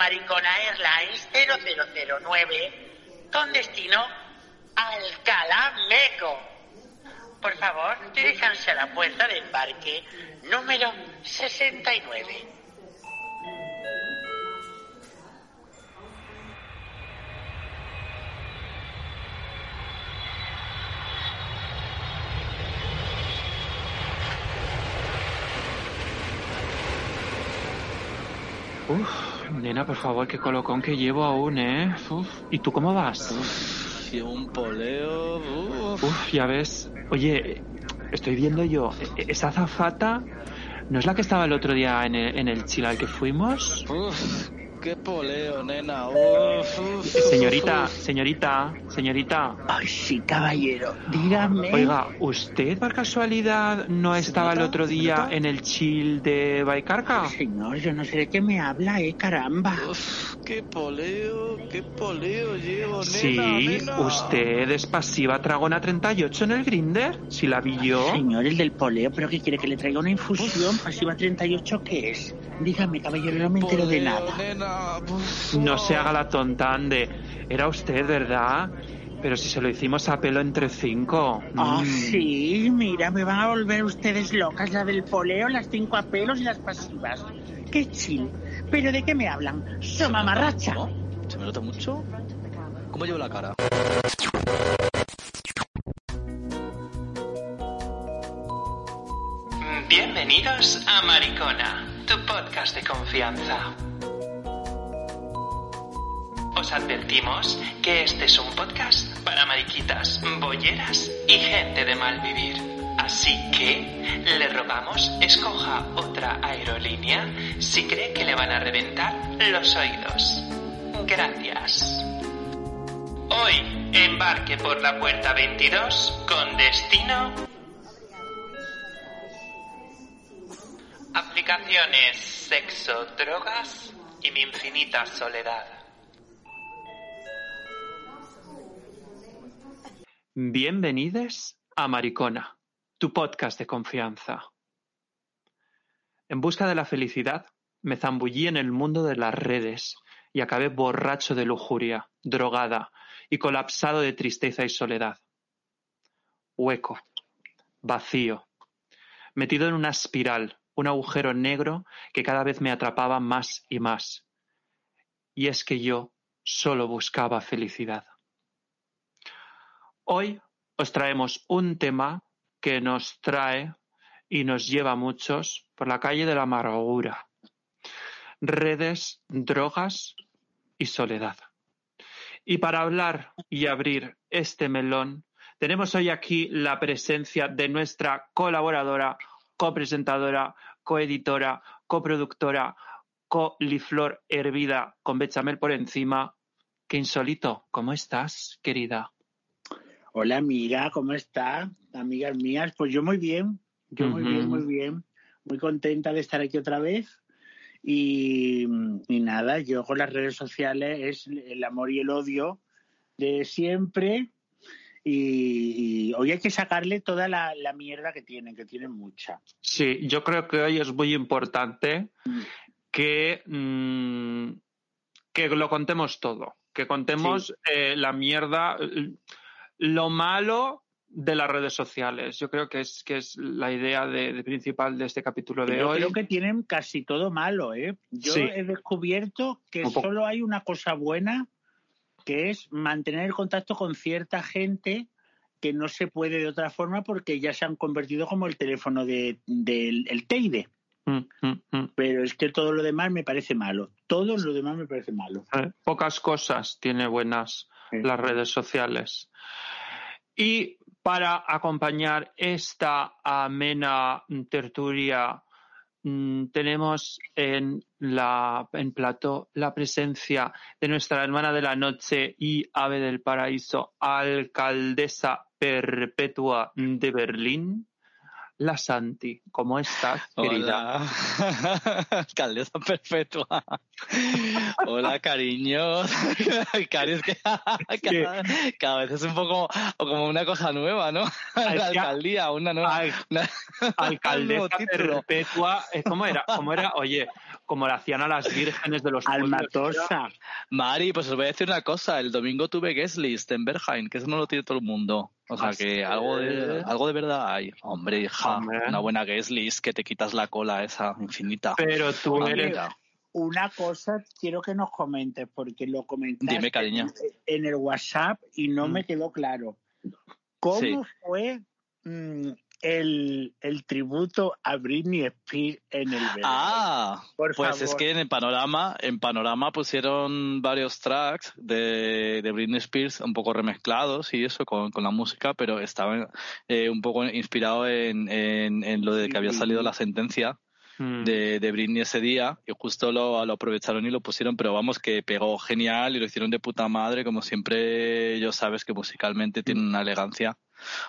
Maricona Airlines 0009 con destino Alcalá Meco. Por favor, diríjanse a la puerta de embarque número 69. Uf, nena, por favor, qué colocón que llevo aún, ¿eh? Uf, ¿y tú cómo vas? Uf, llevo un poleo. Uf. Uf, ya ves. Oye, estoy viendo yo, e- esa zafata, ¿no es la que estaba el otro día en el, en el Chile al que fuimos? Uf, qué poleo, nena. Uf, uf, Señorita, uf. señorita, señorita. Ay, sí, caballero, dígame. Oiga, ¿usted por casualidad no estaba el otro día ¿Señorita? en el chill de Baicarca? Señor, yo no sé de qué me habla, eh, caramba. Uf, qué poleo, qué poleo llevo, nena. Sí, nena. usted es pasiva tragona 38 en el Grinder, si la vi yo. Señor, el del poleo, pero que quiere que le traiga una infusión pasiva 38, ¿qué es? Dígame, caballero, no me entero de Poleo, nada. nena. No se haga la tonta, ande. Era usted, ¿verdad? Pero si se lo hicimos a pelo entre cinco. Ah, Mm. sí, mira, me van a volver ustedes locas, la del poleo, las cinco apelos y las pasivas. Qué chill. ¿Pero de qué me hablan? ¡So mamarracha! ¿No? ¿Se me nota mucho? ¿Cómo llevo la cara? Bienvenidos a Maricona, tu podcast de confianza. Os advertimos que este es un podcast para mariquitas, bolleras y gente de mal vivir. Así que le rogamos escoja otra aerolínea si cree que le van a reventar los oídos. Gracias. Hoy embarque por la puerta 22 con destino Aplicaciones, sexo, drogas y mi infinita soledad. Bienvenidos a Maricona, tu podcast de confianza. En busca de la felicidad, me zambullí en el mundo de las redes y acabé borracho de lujuria, drogada y colapsado de tristeza y soledad. Hueco, vacío, metido en una espiral, un agujero negro que cada vez me atrapaba más y más. Y es que yo solo buscaba felicidad. Hoy os traemos un tema que nos trae y nos lleva a muchos por la calle de la amargura. Redes, drogas y soledad. Y para hablar y abrir este melón, tenemos hoy aquí la presencia de nuestra colaboradora, copresentadora, coeditora, coproductora, coliflor hervida con bechamel por encima. Qué insólito. ¿Cómo estás, querida? Hola, amiga, ¿cómo está? Amigas mías, pues yo muy bien, yo muy bien, muy bien. Muy contenta de estar aquí otra vez. Y, y nada, yo con las redes sociales es el amor y el odio de siempre. Y, y hoy hay que sacarle toda la, la mierda que tienen, que tienen mucha. Sí, yo creo que hoy es muy importante Mm. que, mm, que lo contemos todo, que contemos eh, la mierda, l- lo malo de las redes sociales. Yo creo que es, que es la idea de, de principal de este capítulo de Yo hoy. creo que tienen casi todo malo, ¿eh? Yo Sí. he descubierto que solo hay una cosa buena, que es mantener el contacto con cierta gente que no se puede de otra forma porque ya se han convertido como el teléfono de- del el Teide. Mm, mm, mm. Pero es que todo lo demás me parece malo. Todo lo demás me parece malo. Eh, Pocas cosas tiene buenas. Las redes sociales. Y para acompañar esta amena tertulia, mm, tenemos en la en la presencia de nuestra hermana de la noche y ave del paraíso, alcaldesa perpetua de Berlín, la Santi. ¿Cómo estás, querida? Hola. Alcaldesa perpetua. Hola, cariños. Cari, es que cada, cada vez es un poco como una cosa nueva, ¿no? La alcaldía, una nueva. Una- alcaldesa perpetua. eh, ¿Cómo era? ¿Cómo era? Oye, como le hacían a las vírgenes de los. Almatosa. Mari, pues os voy a decir una cosa. El domingo tuve guest list en Berghain, que eso no lo tiene todo el mundo. O sea ¿Ah, que algo de, algo de verdad hay. Hombre, hija, Hombre. una buena guest list que te quitas la cola esa infinita. Pero tú Una eres... bonita. Una cosa quiero que nos comentes, porque lo comentaste Dime, cariño. en el WhatsApp y no Mm. me quedó claro. ¿Cómo Sí. fue mm, el, el tributo a Britney Spears en el verano? Ah, Por pues favor. es que en el panorama, en panorama pusieron varios tracks de, de Britney Spears un poco remezclados y eso con, con la música, pero estaba eh, un poco inspirado en, en, en lo de que había salido la sentencia Mm. de, de Britney ese día y justo lo, lo aprovecharon y lo pusieron, pero vamos que pegó genial y lo hicieron de puta madre, como siempre ellos sabes que musicalmente tienen una elegancia.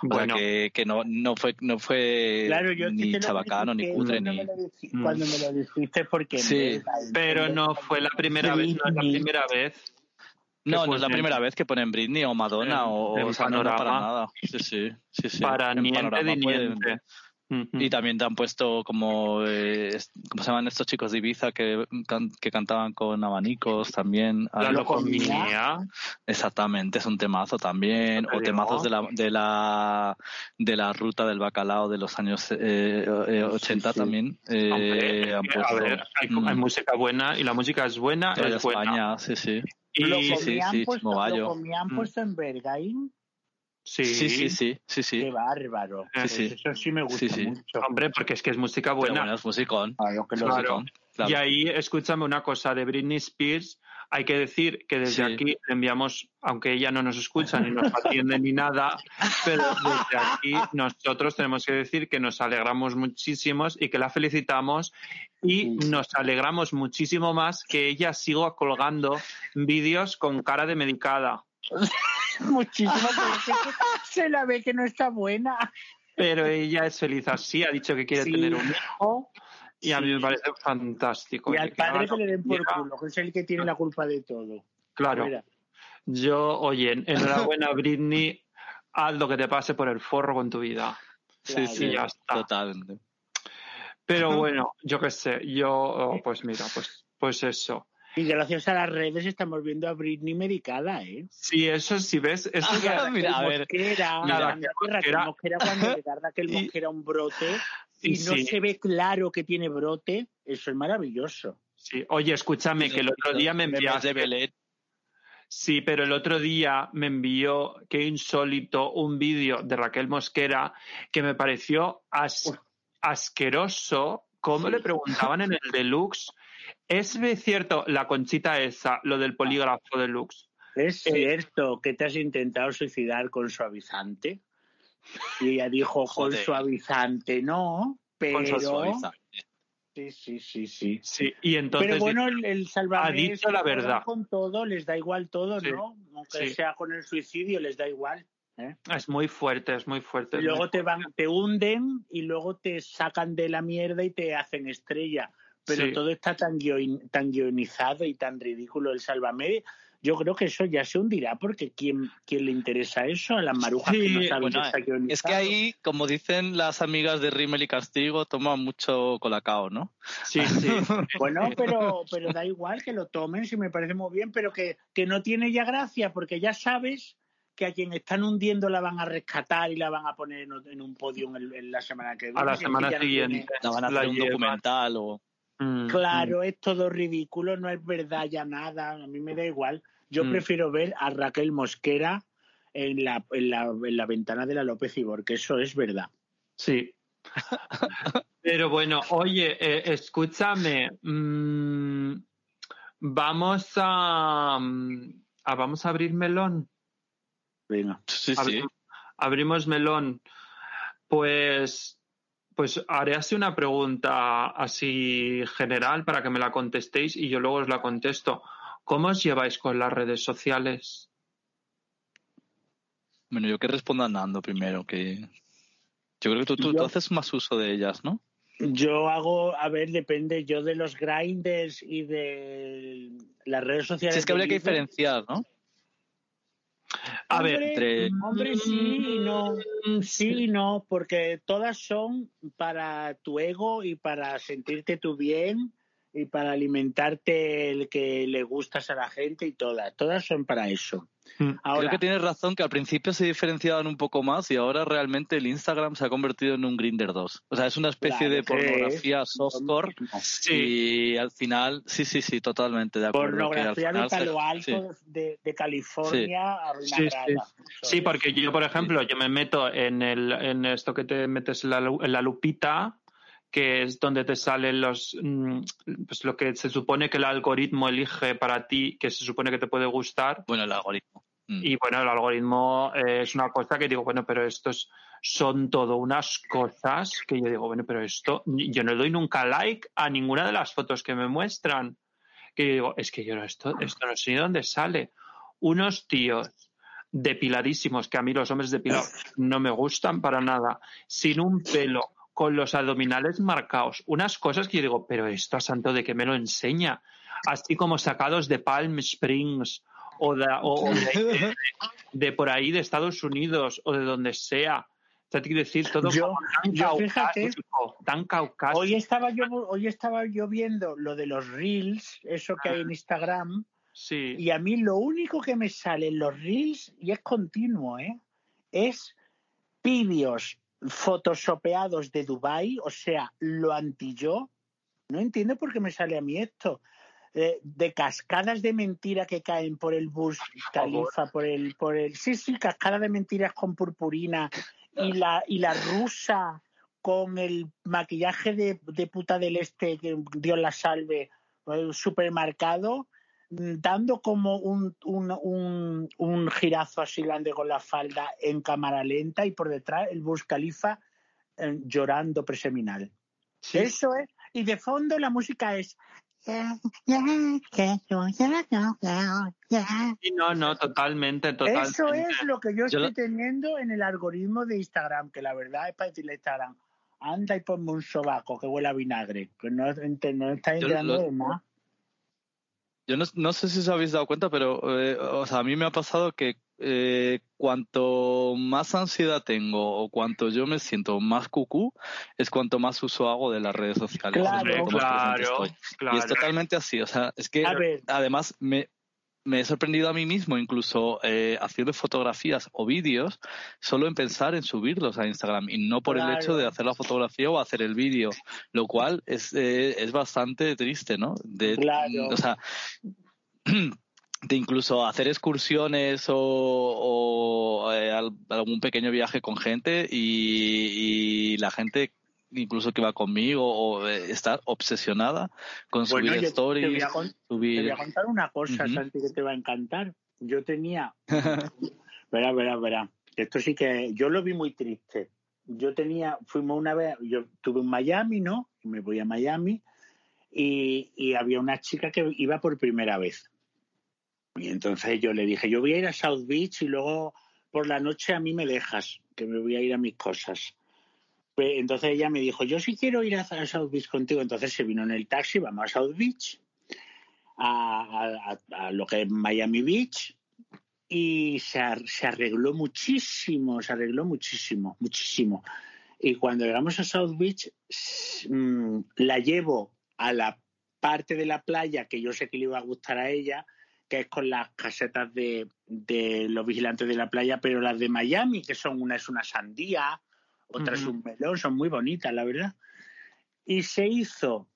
O Bueno, sea que, que no, no fue, no fue Claro, yo ni chabacano, ni cutre, cuando ni... me lo dijiste- Mm. Cuando me lo dijiste, porque Sí, Berghain- pero no fue la primera vez, no es la primera vez. No, que no es la ponen- primera vez que ponen Britney o Madonna En- o, en o sea, no, no para nada. Sí, sí, sí, sí. para En niente Panorama de pueden- niente. Y también te han puesto como, eh, ¿cómo se llaman estos chicos de Ibiza que, can- que cantaban con abanicos también? La locomía. Exactamente, es un temazo también. O temazos de la, de la de la ruta del bacalao de los años eh, eh, 80 sí. también. eh, Hombre, han que, puesto, a ver, hay, mm, hay música buena y la música es buena, es buena. España, sí, sí. Y Lo sí, sí, sí, puesto, lo comían Mm. puesto en Berghain. Sí, Sí, sí, sí, sí, sí. Qué bárbaro. Sí, Pues sí. Eso sí me gusta Sí, sí. mucho. hombre, porque es que es música Pero buena. bueno, es musicón. Claro que lo Claro. musicón, claro. Y ahí, escúchame una cosa de Britney Spears. Hay que decir que desde Sí. aquí le enviamos, aunque ella no nos escucha ni nos atiende ni nada, pero desde aquí nosotros tenemos que decir que nos alegramos muchísimos y que la felicitamos y nos alegramos muchísimo más que ella siga colgando vídeos con cara de medicada. Muchísimo, pero es que se la ve que no está buena. Pero ella es feliz así, ha dicho que quiere Sí. tener un hijo y a mí Sí. me parece fantástico. Y al padre que le den por culo, que es el que tiene la culpa de todo. Claro. Mira. Yo, oye, enhorabuena, Britney. Haz lo que te pase por el forro con tu vida. Sí, Claro. sí, ya está. totalmente. Pero bueno, yo qué sé, yo, oh, pues mira, pues, pues eso. Y gracias a las redes estamos viendo a Britney medicada, ¿eh? Sí, eso sí, ¿ves? Eso es Ah, mira, a ver. Mosquera, Mira, Raquel Mosquera. Mosquera cuando le da Raquel Y- Mosquera un brote y y no sí. se ve claro que tiene brote, eso es maravilloso. Sí. Oye, escúchame, que el otro día me enviaste... de Belén. Sí, pero el otro día me envió, qué insólito, un vídeo de Raquel Mosquera que me pareció as- asqueroso. ¿Cómo Sí. le preguntaban en el deluxe? ¿Es cierto la conchita esa, lo del polígrafo deluxe? ¿Es Eh, cierto que te has intentado suicidar con suavizante? Y ella dijo, con suavizante no, pero... Sí, sí, sí, sí. Sí, y entonces Pero bueno, el, el ha dicho la verdad. con todo, les da igual todo, Sí, ¿no? Aunque sí. sea con el suicidio, les da igual. ¿eh? es muy fuerte, es muy fuerte. Y es luego muy te van, te hunden y luego te sacan de la mierda y te hacen estrella. Pero Sí. todo está tan, guion- tan guionizado y tan ridículo el Sálvame. Yo creo que eso ya se hundirá porque ¿quién, quién le interesa eso? A las marujas que no saben bueno, que está guionizado. Es que ahí, como dicen las amigas de Rimmel y Castigo, toma mucho colacao, ¿no? Sí, sí. Bueno, pero, pero da igual que lo tomen, si me parece muy bien, pero que, que no tiene ya gracia, porque ya sabes que a quien están hundiendo la van a rescatar y la van a poner en, en un podio en, la semana que viene. A la semana no siguiente. La van a La hacer un documental o... Mm, Claro, es todo ridículo, no es verdad ya nada, a mí me da igual. Yo Mm. prefiero ver a Raquel Mosquera en la, en la, en la ventana de la López Ibor, que eso es verdad. Sí. Pero bueno, oye, eh, escúchame. mm, vamos a, mm, a- Vamos a abrir melón. Venga. Sí, sí. Abri- Abrimos melón. Pues. Pues haré así una pregunta así general para que me la contestéis y yo luego os la contesto. ¿Cómo os lleváis con las redes sociales? Bueno, yo que respondo andando primero, que... Yo creo que tú, tú, haces más uso de ellas, ¿no? Yo hago, a ver, depende yo de los grinders y de las redes sociales. Sí, es que habría que diferenciar, ¿no? A Hombre, ver, entre- Hombre, sí y no. Mm, Sí y no, porque todas son para tu ego y para sentirte tú bien y para alimentarte el que le gustas a la gente y todas, todas son para eso. Mm. Creo que tienes razón que al principio se diferenciaban un poco más y ahora realmente el Instagram se ha convertido en un Grinder 2. O sea, es una especie de pornografía softcore y al final, sí, sí, sí, totalmente de acuerdo. Pornografía de Palo Alto de, California sí. Sí, porque yo, por ejemplo, yo me meto en, el, en esto que te metes en la lupita que es donde te salen los mm, pues lo que se supone que el algoritmo elige para ti, que se supone que te puede gustar. Bueno, el algoritmo. Mm. Y bueno, el algoritmo eh, es una cosa que digo, bueno, pero estos son todo unas cosas que yo digo, bueno, pero esto, yo no doy nunca like a ninguna de las fotos que me muestran. Que yo digo, es que yo no, esto, esto no sé de dónde sale. Unos tíos depiladísimos, que a mí los hombres depilados no me gustan para nada, sin un pelo, con los abdominales marcados. Unas cosas que yo digo, pero esto a santo de que me lo enseña. Así como sacados de Palm Springs o de, por ahí de Estados Unidos o de donde sea. O sea, decir todo yo, tan, fíjate, tan caucásico. Hoy estaba yo hoy estaba yo viendo lo de los reels, eso que hay en Instagram. Sí. Y a mí lo único que me sale en los reels y es continuo, ¿eh? Es vídeos photoshopeados de Dubai, o sea, lo anti yo. No entiendo por qué me sale a mí esto. Eh, de cascadas de mentira que caen por el bus califa, por el, por el. Sí, sí, cascadas de mentiras con purpurina y la, y la rusa con el maquillaje de, de puta del este, que Dios la salve, eh, supermercado dando como un, un, un, girazo así grande con la falda en cámara lenta y por detrás el Bus Khalifa eh, llorando preseminal. Eso es. Y de fondo la música es. no, no, totalmente, totalmente. Eso es lo que yo estoy teniendo en el algoritmo de Instagram, que la verdad es para decirle a Instagram, anda y ponme un sobaco que huele a vinagre, que no, no está entrando de más. Yo no, sé si os habéis dado cuenta, pero eh, o sea, a mí me ha pasado que eh, cuanto más ansiedad tengo o cuanto yo me siento más cucú, es cuanto más uso hago de las redes sociales. Claro, claro, Y es totalmente así. O sea, es que además me, me he sorprendido a mí mismo, incluso eh, haciendo fotografías o vídeos, solo en pensar en subirlos a Instagram y no por el hecho de hacer la fotografía o hacer el vídeo, lo cual es, eh, es bastante triste, ¿no? De, O sea, de incluso hacer excursiones o, eh, algún pequeño viaje con gente y, y la gente incluso que va conmigo o eh, estar obsesionada con subir stories. Te voy, a contar una cosa, Santi, que te va a encantar. Yo tenía. verá, verá, verá. Esto sí que. Yo lo vi muy triste. Yo tenía. Fuimos una vez. Yo estuve en Miami, ¿no? Me voy a Miami. Y, y había una chica que iba por primera vez. Y entonces yo le dije, yo voy a ir a South Beach y luego por la noche a mí me dejas, que me voy a ir a mis cosas. Entonces ella me dijo, yo sí quiero ir a, South Beach contigo. Entonces se vino en el taxi, vamos a South Beach, a, lo que es Miami Beach, y se, arregló muchísimo, se arregló muchísimo, muchísimo. Y cuando llegamos a South Beach, mm, la llevo a la parte de la playa que yo sé que le iba a gustar a ella, que es con las casetas de, de los vigilantes de la playa, pero las de Miami, que son una es una sandía, otra es un melón, son muy bonitas, la verdad. Y se hizo,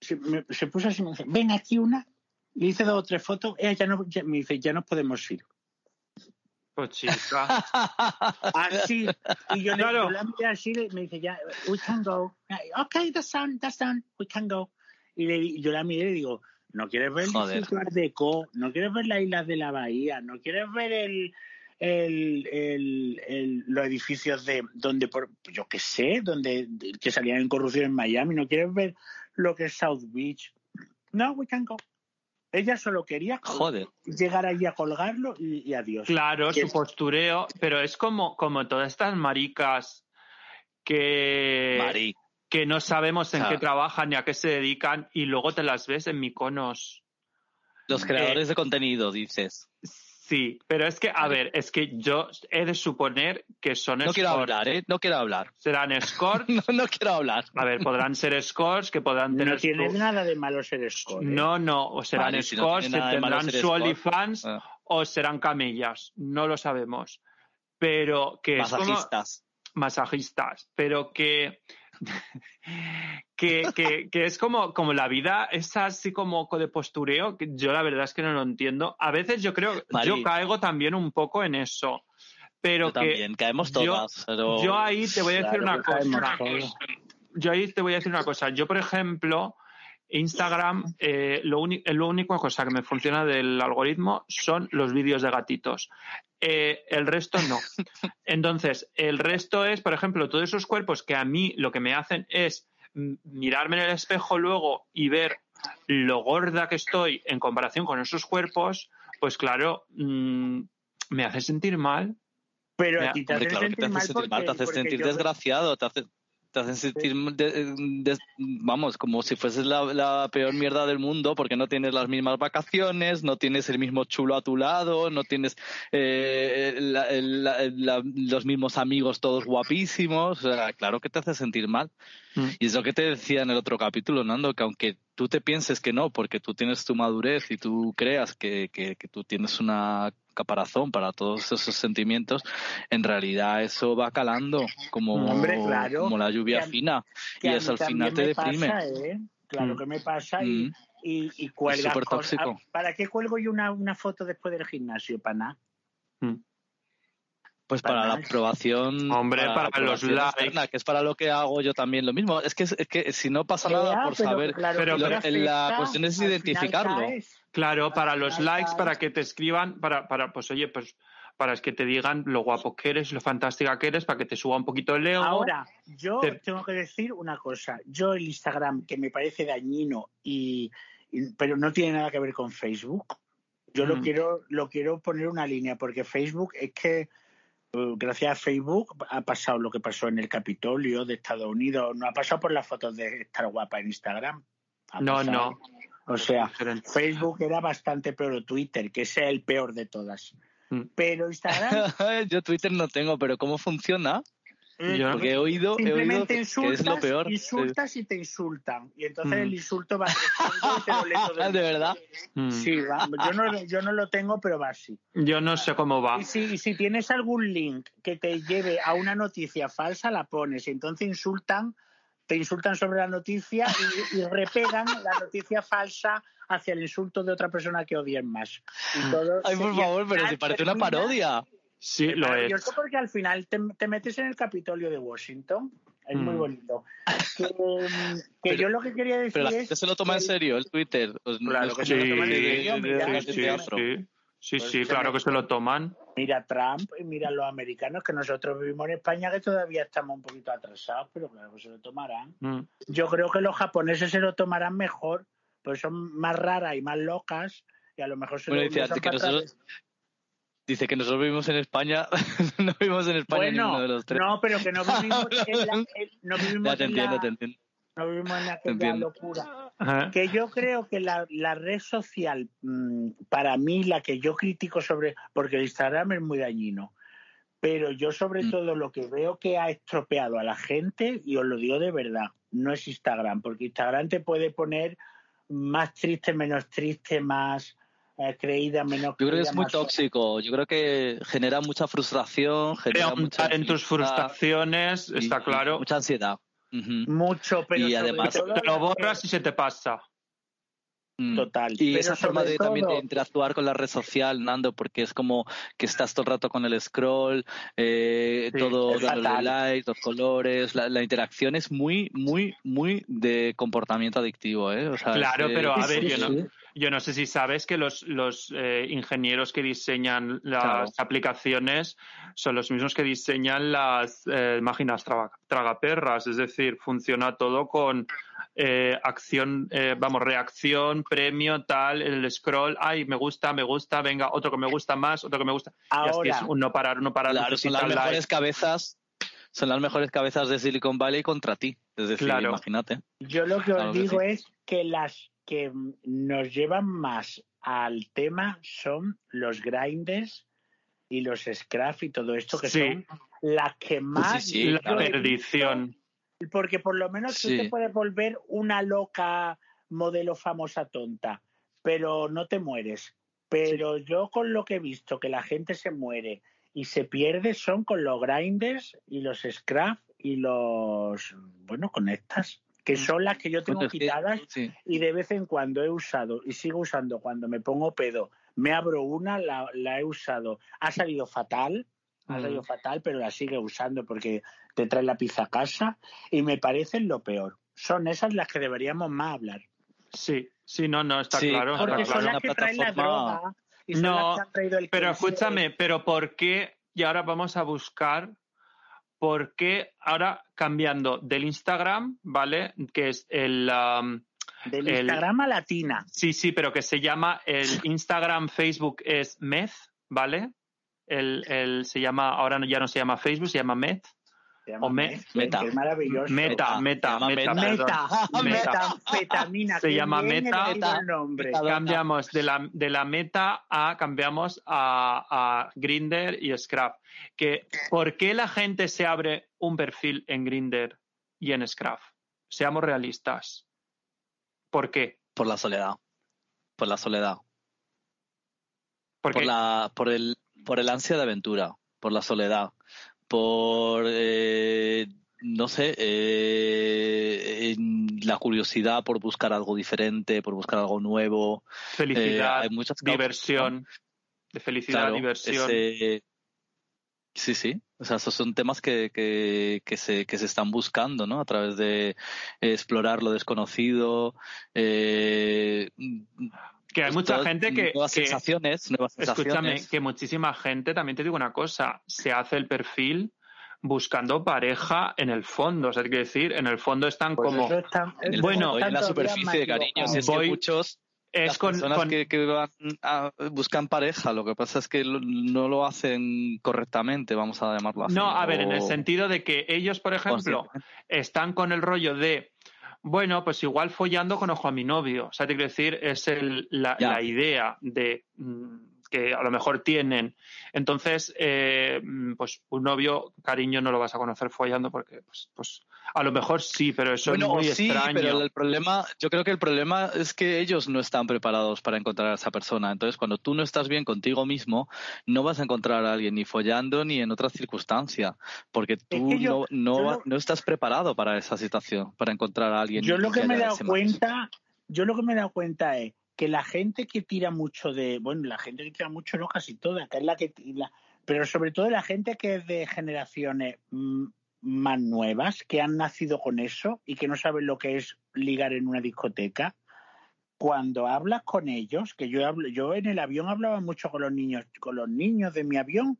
se, puso así, me dice, ven aquí una, le hice dos o tres fotos, ella ya no, me dice, ya nos podemos ir. Pues chica. así. Y yo, claro. le, miré así, me dice, ya, we can go. Ok, that's done, that's done, we can go. Y le, yo la miré y le digo, ¿no quieres ver el de Co? ¿No quieres ver las islas de la bahía? ¿No quieres ver el, el, el, los edificios de donde, por, yo qué sé, donde que salían en corrupción en Miami. ¿No quieres ver lo que es South Beach? No, we can go. Ella solo quería llegar allí a colgarlo y, adiós. Claro, su postureo, pero es como, como todas estas maricas que, que no sabemos en qué trabajan ni a qué se dedican y luego te las ves en Miconos. Los creadores de contenido, dices. Sí, pero es que, a ver, es que yo he de suponer que son No quiero scores. hablar, ¿eh? No quiero hablar. Serán scores. No, no quiero hablar. A ver, podrán ser scores que podrán tener No tiene su- nada de malo ser score. ¿eh? No, no, o serán Vale, si no tendrán su. OnlyFans Ah. o serán camellas, no lo sabemos. Pero que es como Masajistas. masajistas, pero que que, que, que es como, como la vida es así como de postureo, que yo la verdad es que no lo entiendo. A veces yo creo, Mari. yo caigo también un poco en eso. Pero Yo que también, caemos yo- todas. pero... yo ahí te voy a decir Claro una cosa. Yo ahí te voy a decir una cosa. Yo, por ejemplo, Instagram, eh, lo, uni- lo único cosa que me funciona del algoritmo son los vídeos de gatitos. Eh, el resto no. Entonces, el resto es, por ejemplo, todos esos cuerpos que a mí lo que me hacen es mirarme en el espejo luego y ver lo gorda que estoy en comparación con esos cuerpos, pues claro, mm, me hace sentir mal. Pero a ti te Hombre, hace claro que te sentir hace mal sentir mal, te hace sentir yo- desgraciado, te hace, te hace sentir, de- de- vamos, como si fueses la, la peor mierda del mundo porque no tienes las mismas vacaciones, no tienes el mismo chulo a tu lado, no tienes eh, la- los mismos amigos todos guapísimos. O sea, claro que te hace sentir mal. Mm. Y es lo que te decía en el otro capítulo, Nando, que aunque tú te pienses que no, porque tú tienes tu madurez y tú creas que, que, que tú tienes una caparazón para todos esos sentimientos, en realidad eso va calando como, Hombre, claro. como la lluvia Que fina. que y eso al final te me deprime. Pasa, ¿eh? Claro Mm. que me pasa y, Mm. y, y cuelgas súper cosas. tóxico. ¿Para qué cuelgo yo una, una foto después del gimnasio? ¿Para nada? Mm. Pues para Para la aprobación. Hombre, la para los likes. externa, que es para lo que hago yo también lo mismo. Es que, es que si no pasa nada Ya, por pero saber. claro pero lo- la cuestión es identificarlo. caes. Claro, para los likes, para que te escriban, para, para, pues oye, pues para que te digan lo guapo que eres, lo fantástica que eres, para que te suba un poquito el ego. Ahora, yo Te- tengo que decir una cosa. Yo el Instagram, que me parece dañino, y, y- pero no tiene nada que ver con Facebook, yo lo Mm. quiero lo quiero poner una línea, porque Facebook es que eh, gracias a Facebook ha pasado lo que pasó en el Capitolio de Estados Unidos. No ha pasado por las fotos de estar guapa en Instagram. No, pasado. no. O sea, Diferente. Facebook era bastante peor, Twitter, que es el peor de todas. Mm. Pero Instagram yo Twitter no tengo, pero ¿cómo funciona? eh, Yo- Porque he oído, he oído que insultas, es lo peor. insultas y te insultan. Y entonces Mm. el insulto va y te lo el ¿De verdad? Mm. Sí, va. Yo no, yo no lo tengo, pero va así. Yo no sé cómo va. Y si, y si tienes algún link que te lleve a una noticia falsa, la pones. Y entonces insultan, te insultan sobre la noticia y, y repegan la noticia falsa hacia el insulto de otra persona que odian más. Y todo Ay, por favor, pero si parece una parodia. Sí, lo es. maravilloso porque al final te, te metes en el Capitolio de Washington. Es muy Mm. bonito. Que, que Pero- yo lo que quería decir Pero la es. gente se lo toma en serio, el Twitter. Pues no Claro que como se lo Sí, toman en serio, de- mira, de- sí, sí, Pues sí, claro que se lo toman. Mira Trump y mira los americanos, que nosotros vivimos en España, que todavía estamos un poquito atrasados, pero claro que se lo tomarán. Mm. Yo creo que los japoneses se lo tomarán mejor, pues son más raras y más locas, y a lo mejor se Bueno, lo dice que nosotros. Dice que nosotros vivimos en España. no vivimos en España Bueno, ninguno de los tres. no, pero que no vivimos en la, en- no vivimos ya te en entiendo, la- te entiendo. No vivimos en aquella entiendo. locura. Ajá. Que yo creo que la, la red social, mm, para mí, la que yo critico sobre, porque el Instagram es muy dañino, pero yo sobre Mm. todo lo que veo que ha estropeado a la gente, y os lo digo de verdad, no es Instagram, porque Instagram te puede poner más triste, menos triste, más eh, creída, menos Yo creo que creída, es muy tóxico. Yo creo que genera mucha frustración, genera mucha en tus frustraciones, está claro. Mucha ansiedad. Mucho, pero Y además todo Te lo borras y se te pasa. Mm. Total. Y Pero esa forma de también de interactuar con la red social, Nando, porque es como que estás todo el rato con el scroll, eh, Sí, todo dándole likes, los colores, la, la interacción es muy, muy, muy de comportamiento adictivo, ¿eh? O sea, es Claro, pero a ver, sí, yo no, sí. Yo no sé si sabes que los, los eh, ingenieros que diseñan las Claro. aplicaciones son los mismos que diseñan las eh, máquinas traga- tragaperras, es decir, funciona todo con eh, acción, eh, vamos, reacción, premio, tal, el scroll, ay, me gusta, me gusta, venga, otro que me gusta más, otro que me gusta. y así Ahora, es un no parar, no parar, Claro, son las mejores cabezas, son las mejores cabezas de Silicon Valley contra ti. Es decir, Claro. imagínate. Yo lo que os Claro que digo sí. es que las que nos llevan más al tema son los grinders y los scraft y todo esto, que Sí. son las que más... sí, la perdición. visto, Porque por lo menos tú te puedes volver una loca modelo famosa tonta, pero no te mueres. Pero yo con lo que he visto que la gente se muere y se pierde son con los grinders y los scraft y los, bueno, con estas, que son las que yo tengo Bueno, es que- quitadas sí. y de vez en cuando he usado y sigo usando cuando me pongo pedo. Me abro una, la, la he usado. Ha salido fatal, ha Mm. salido fatal, pero la sigue usando porque te trae la pizza a casa y me parecen lo peor. Son esas las que deberíamos más hablar. Sí, sí, no, no, está Sí, claro. está Porque claro, son claro. las que traen la droga y son No, las que han traído el Pero escúchame, pero ¿por qué? Y ahora vamos a buscar por qué ahora cambiando del Instagram, ¿vale? Que es el... um, Del el- Instagram a Latina. sí, sí, pero que se llama el Instagram, Facebook es Meth, ¿vale? El, el se llama, ahora ya no se llama Facebook, se llama Meth. Meta. que es maravilloso. Meta, meta, meta, Meta. Meta. Se llama Meta. nombre. Cambiamos de la, de la meta a cambiamos a, a Grinder y Scrap. Que, ¿Por qué la gente se abre un perfil en Grinder y en Scrap? Seamos realistas. ¿Por qué? Por la soledad. Por la soledad. Por, la, por, el, por el ansia de aventura. Por la soledad. Por, eh, no sé, eh, en la curiosidad por buscar algo diferente, por buscar algo nuevo. Eh, felicidad, hay muchas causas, diversión, de felicidad, Claro, diversión. ese- sí, sí. O sea, esos son temas que, que, que, se, que se están buscando, ¿no? A través de explorar lo desconocido. Eh, Que hay pues mucha gente que, Nuevas que- sensaciones, nuevas escúchame, sensaciones. que muchísima gente, también te digo una cosa, se hace el perfil buscando pareja en el fondo. O sea, quiero decir, en el fondo están Pues como... está- Bueno, en la superficie de más cariño. equivocados. Si es Voy- que muchos Es las con, personas con- que, que van a- buscan pareja, lo que pasa es que lo- no lo hacen correctamente, vamos a llamarlo así. No, a ver, en el sentido de que ellos, por ejemplo, están con el rollo de, bueno, pues igual follando conozco a mi novio. O sea, te quiero decir, es el, la, la idea de mm, que a lo mejor tienen. Entonces, eh, mm, pues un novio, cariño, no lo vas a conocer follando porque, pues, pues a lo mejor sí, pero eso Bueno, es muy sí, extraño. pero el problema, yo creo que el problema es que ellos no están preparados para encontrar a esa persona. Entonces, cuando tú no estás bien contigo mismo, no vas a encontrar a alguien ni follando ni en otra circunstancia, porque tú que yo- no, no, yo lo- no estás preparado para esa situación, para encontrar a alguien. Yo lo que me he dado cuenta, yo lo que me he dado cuenta es que la gente que tira mucho de, bueno, la gente que tira mucho, no casi toda, que es la que la- pero sobre todo la gente que es de generaciones mm, más nuevas, que han nacido con eso y que no saben lo que es ligar en una discoteca. Cuando hablas con ellos, que yo hablo, yo en el avión hablaba mucho con los niños, con los niños de mi avión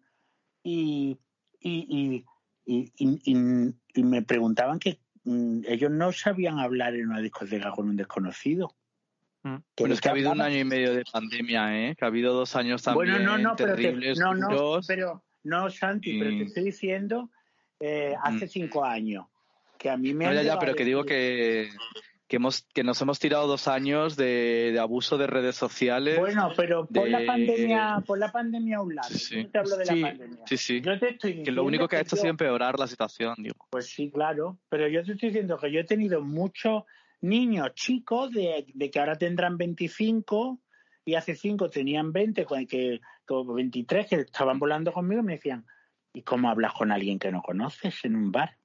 y, y, y, y, y- y- y me preguntaban que mm, ellos no sabían hablar en una discoteca con un desconocido. Mm. Que Pero es que ha habido un año y medio de pandemia, ¿eh? Que ha habido dos años también Bueno, no, no, pero te- terribles, no, no, pero no, Santi, pero te estoy diciendo eh, hace Mm. cinco años que a mí me No, ya, ya, pero que digo que, que, hemos, que nos hemos tirado dos años de, de abuso de redes sociales. Bueno, pero por de- la pandemia, por la pandemia a un lado. Sí. Yo te hablo de Sí, la pandemia. sí, sí. Yo te estoy que lo único que ha hecho ha yo- sido empeorar la situación, digo. Pues sí, claro, pero yo te estoy diciendo que yo he tenido muchos niños chicos de, de que ahora tendrán 25 y hace 5 tenían 20, con- que, con 23 que estaban volando conmigo y me decían, ¿y cómo hablas con alguien que no conoces en un bar?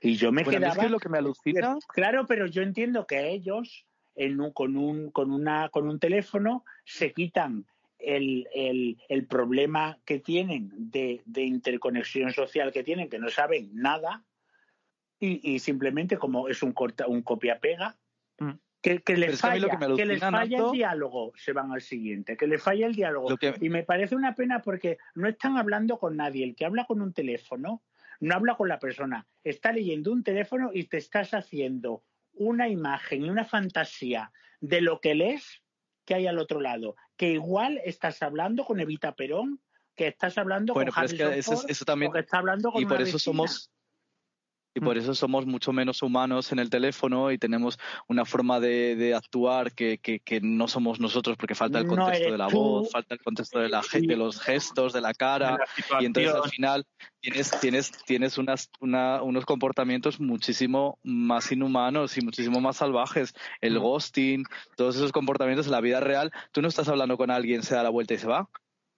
Y yo me Bueno, es quedaba... que lo que me alucina Claro, pero yo entiendo que ellos en un- con, un, con, una, con un teléfono se quitan el, el, el problema que tienen de, de interconexión social que tienen, que no saben nada, y, y simplemente como es un, corta, un copia-pega. Que, les falla, que que les el diálogo, se van al siguiente, que les falla el diálogo. Que- Y me parece una pena porque no están hablando con nadie. El que habla con un teléfono no habla con la persona, está leyendo un teléfono y te estás haciendo una imagen y una fantasía de lo que lees que hay al otro lado. Que igual estás hablando con Evita Perón, que estás hablando Bueno, con pero es que Harrison eso, Ford, eso también o que estás hablando con y por una eso vecina. somos y por mm. eso somos mucho menos humanos en el teléfono y tenemos una forma de, actuar que, no somos nosotros porque falta el contexto de la voz, falta el contexto de, la, de los gestos, de la cara y entonces al final tienes, tienes, tienes unas, unos comportamientos muchísimo más inhumanos y muchísimo más salvajes. El mm. ghosting, todos esos comportamientos en la vida real, tú no estás hablando con alguien, se da la vuelta y se va.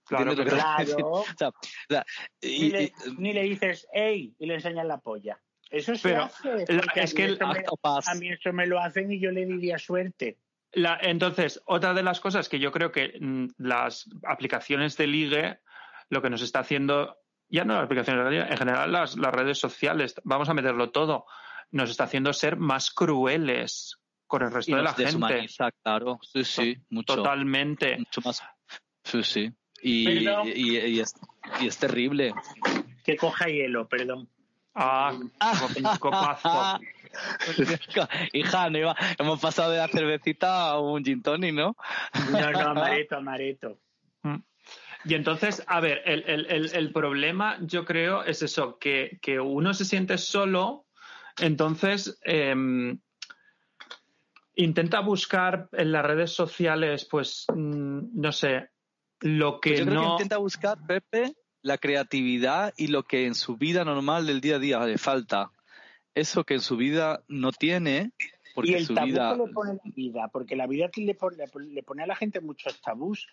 Claro, claro. ni, le, ni, le, dices, hey, y le enseñas la polla. Eso se pero, hace. Es que a mí eso me lo hacen y yo le diría suerte. La, entonces, otra de las cosas que yo creo que mm, las aplicaciones de ligue lo que nos está haciendo, ya no las aplicaciones de ligue, en general las, las redes sociales, vamos a meterlo todo, nos está haciendo ser más crueles con el resto de la gente. claro, sí, sí, mucho. Totalmente. Mucho más. Sí, sí. Y, y, es, y es terrible. Que coja hielo, perdón. Ah, copazo. Hija, no hemos pasado de la cervecita a un gin tonic, ¿no? No, no, amareto, amareto. Mm. Y entonces, a ver, el, el, el, problema yo creo es eso, que, que, uno se siente solo, entonces em, intenta buscar en las redes sociales, pues, mm, no sé, lo que pues yo creo que intenta buscar, Pepe, la creatividad y lo que en su vida normal del día a día le falta. Eso que en su vida no tiene, porque y el su tabú vida... que le pone la vida, porque la vida le pone, le pone a la gente muchos tabús.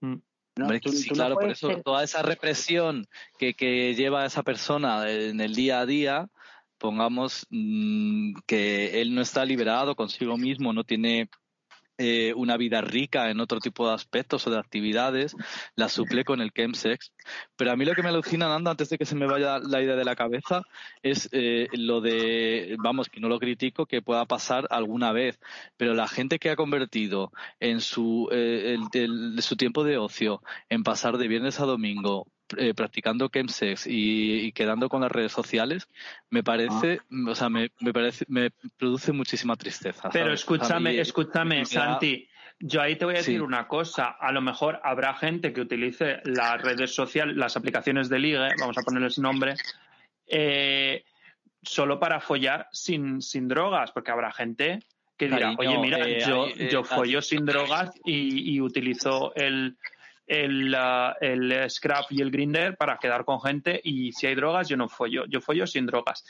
Mm. sí, claro, por eso toda esa represión que, que lleva a esa persona en el día a día, pongamos mm, que él no está liberado consigo mismo, no tiene eh, una vida rica en otro tipo de aspectos o de actividades, la suple con el chemsex. Pero a mí lo que me alucina, Nando, antes de que se me vaya la idea de la cabeza, es eh, lo de, vamos, que no lo critico, que pueda pasar alguna vez, pero la gente que ha convertido en su, eh, su tiempo de ocio en pasar de viernes a domingo eh, practicando chemsex y, y, quedando con las redes sociales, me parece, ah. o sea, me, me, parece, me produce muchísima tristeza. Pero escúchame, escúchame, Santi. Yo ahí te voy a decir una cosa. A lo mejor habrá gente que utilice las redes sociales, las aplicaciones de ligue, vamos a ponerles nombre, eh, solo para follar sin, sin drogas, porque habrá gente que dirá, oye, mira, eh, yo, yo follo sin drogas y, y utilizo el, el, el scrap y el grinder para quedar con gente y si hay drogas yo no follo, yo follo sin drogas.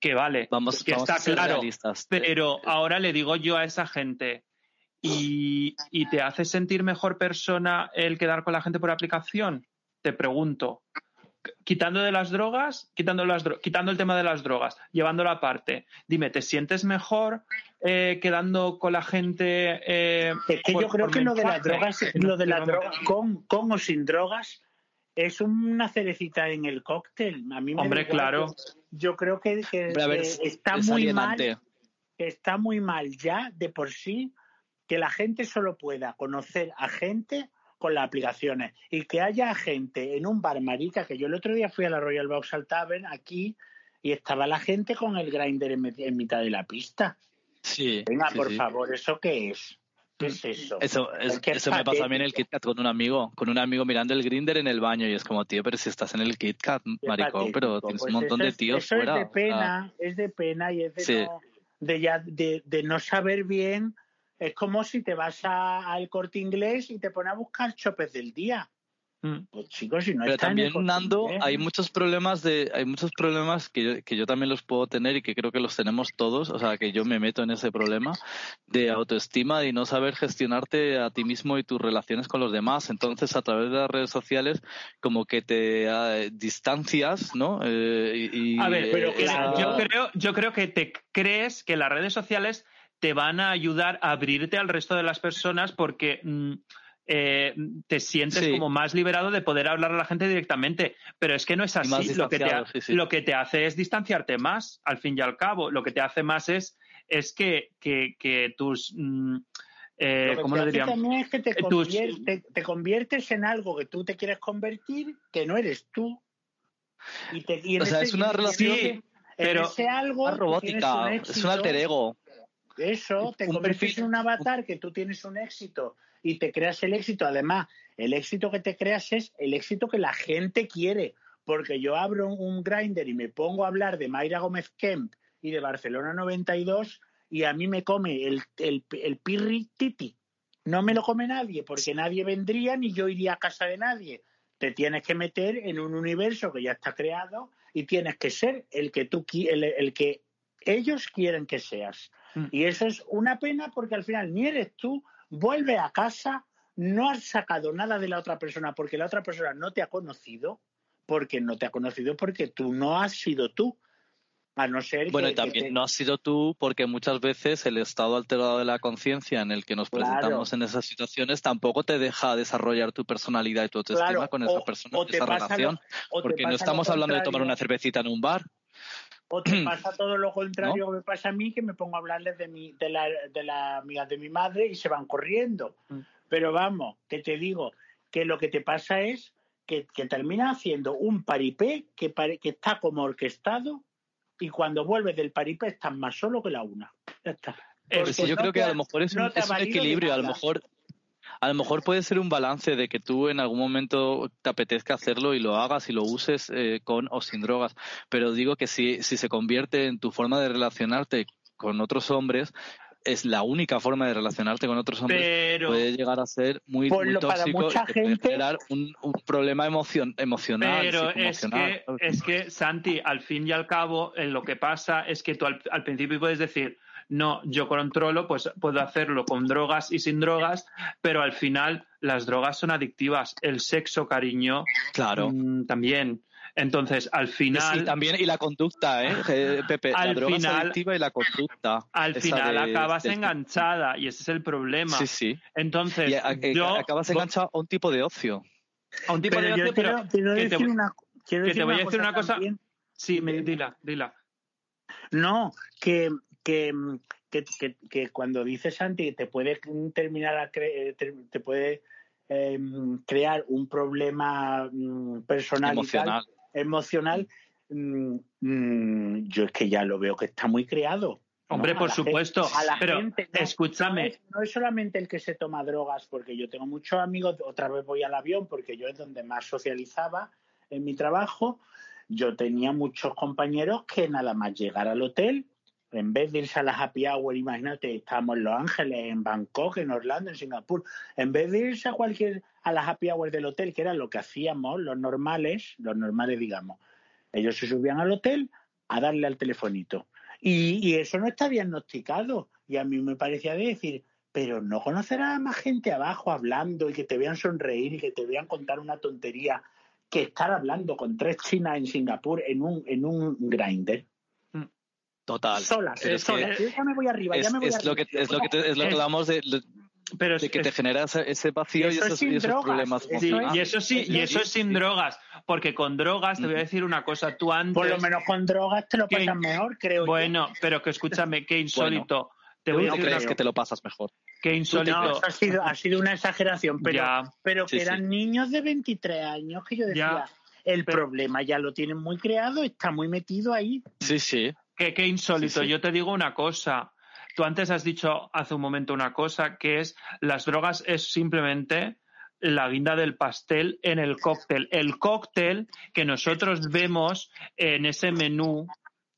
Que vale, vamos, que está claro, realistas. pero ahora le digo yo a esa gente y, y te hace sentir mejor persona el quedar con la gente por aplicación, te pregunto quitando de las drogas, quitando, las quitando el tema de las drogas, llevándolo aparte, dime, ¿te sientes mejor eh, quedando con la gente? Eh, es que yo creo que lo de las drogas, lo de las drogas, con, con o sin drogas, es una cerecita en el cóctel. A mí me Hombre, claro. yo creo que, está muy mal. está muy mal ya de por sí que la gente solo pueda conocer a gente con las aplicaciones y que haya gente en un bar marica, que yo el otro día fui a la Royal Vauxhall Tavern aquí y estaba la gente con el grinder en, mitad de la pista. Sí. Venga, por favor, ¿eso qué es? ¿Qué es eso? Eso, eso me pasa a mí en el KitKat con un amigo, con un amigo mirando el grinder en el baño y es como, tío, pero si estás en el KitKat, maricón, pero tienes un pues montón de tíos eso fuera. Es de pena, es de pena y es de, no, de, ya, de, de no saber bien es como si te vas al corte inglés y te pones a buscar chopes del día. Mm. Pues chicos, si no Pero también, Nando, hay muchos problemas de, hay muchos problemas que yo, que yo también los puedo tener y que creo que los tenemos todos, o sea, que yo me meto en ese problema de autoestima y no saber gestionarte a ti mismo y tus relaciones con los demás. Entonces, a través de las redes sociales, como que te eh, distancias, ¿no? Eh, a ver, pero yo creo, yo creo que te crees que las redes sociales te van a ayudar a abrirte al resto de las personas porque mm, eh, te sientes como más liberado de poder hablar a la gente directamente. Pero es que no es así. Lo que, te lo que te hace es distanciarte más, al fin y al cabo. Lo que te hace más es, es que, que, tus... Mm, eh, lo que te también es que te, te, conviertes en algo que tú te quieres convertir, que no eres tú. Y te, o sea, es una relación... pero algo robótica, es un alter ego. Eso, te conviertes en un avatar que tú tienes un éxito y te creas el éxito. Además, el éxito que te creas es el éxito que la gente quiere. porque yo abro un grinder y me pongo a hablar de Mayra Gómez Kemp y de Barcelona 92 y a mí me come el, el, el pirri titi. No me lo come nadie porque nadie vendría ni yo iría a casa de nadie. Te tienes que meter en un universo que ya está creado y tienes que ser el que tú el, el que ellos quieren que seas. Mm. Y eso es una pena porque al final ni eres tú, vuelve a casa, no has sacado nada de la otra persona porque la otra persona no te ha conocido, porque no te ha conocido porque tú no has sido tú. A no ser bueno, y también no has sido tú porque muchas veces el estado alterado de la conciencia en el que nos presentamos en esas situaciones tampoco te deja desarrollar tu personalidad y tu autoestima con esa persona, esa relación. porque no estamos hablando de tomar una cervecita en un bar. O te pasa todo lo contrario que me pasa a mí, que me pongo a hablarles de, mi, de, la, de la amiga de mi madre y se van corriendo. Mm. Pero vamos, que te digo que lo que te pasa es que, que termina haciendo un paripé que, que está como orquestado y cuando vuelves del paripé estás más solo que la una. Ya está. Eh, yo creo que a lo mejor es, un, equilibrio, a lo mejor a lo mejor puede ser un balance de que tú en algún momento te apetezca hacerlo y lo hagas y lo uses eh, con o sin drogas. Pero digo que si, si se convierte en tu forma de relacionarte con otros hombres, es la única forma de relacionarte con otros hombres puede llegar a ser muy, muy tóxico y puede generar un, problema emocional pero es que es que Santi al fin y al cabo en lo que pasa es que tú al, principio puedes decir no yo controlo pues puedo hacerlo con drogas y sin drogas pero al final las drogas son adictivas el sexo cariño claro mm, también entonces, al final. Y también, y la conducta, ¿eh? Pepe, al la droga final, y la conducta. Al final acabas enganchada y ese es el problema. Sí, sí. Entonces, y eh, yo, acabas enganchado a un tipo de ocio. A un tipo de ocio, pero. Quiero, decir te, una, que te voy a decir una cosa. Sí, me, dila, dila. No, que, que, que, que, cuando dices Santi te puede terminar a te, te puede eh, crear un problema mm, personal emocional emocional, mm, mm, yo es que ya lo veo que está muy creado. Hombre, por supuesto. a la pero gente, escúchame. No es, solamente el que se toma drogas, porque yo tengo muchos amigos, otra vez voy al avión, porque yo es donde más socializaba en mi trabajo. Yo tenía muchos compañeros que nada más llegar al hotel, en vez de irse a la happy hour, imagínate, estábamos en Los Ángeles, en Bangkok, en Orlando, en Singapur, en vez de irse a cualquier a la happy hour del hotel, que era lo que hacíamos los normales, los normales digamos, ellos se subían al hotel a darle al telefonito. Y, eso no está diagnosticado. Y a mí me parecía de decir, pero no conocerás a más gente abajo hablando y que te vean sonreír y que te vean contar una tontería que estar hablando con tres chinas en Singapur en un, en un grinder. Total. Sola, sola. ya me voy arriba, es, ya me voy es arriba. Lo que, es, lo que es lo que damos de, pero de que te genera ese vacío y esos, problemas. Sí, y eso sí, y eso es sin drogas, porque con drogas te voy a decir una cosa, tú antes. Por lo menos con drogas te lo pasas mejor, creo. Bueno, pero que escúchame, qué insólito. te voy a decir crees que te lo pasas mejor. Qué insólito. ha, sido, ha sido una exageración, pero, pero que eran niños de 23 años que yo decía. El problema ya lo tienen muy creado, está muy metido ahí. Sí, sí. Qué, insólito. Yo te digo una cosa. Tú antes has dicho hace un momento una cosa que es las drogas es simplemente la guinda del pastel en el cóctel. El cóctel que nosotros vemos en ese menú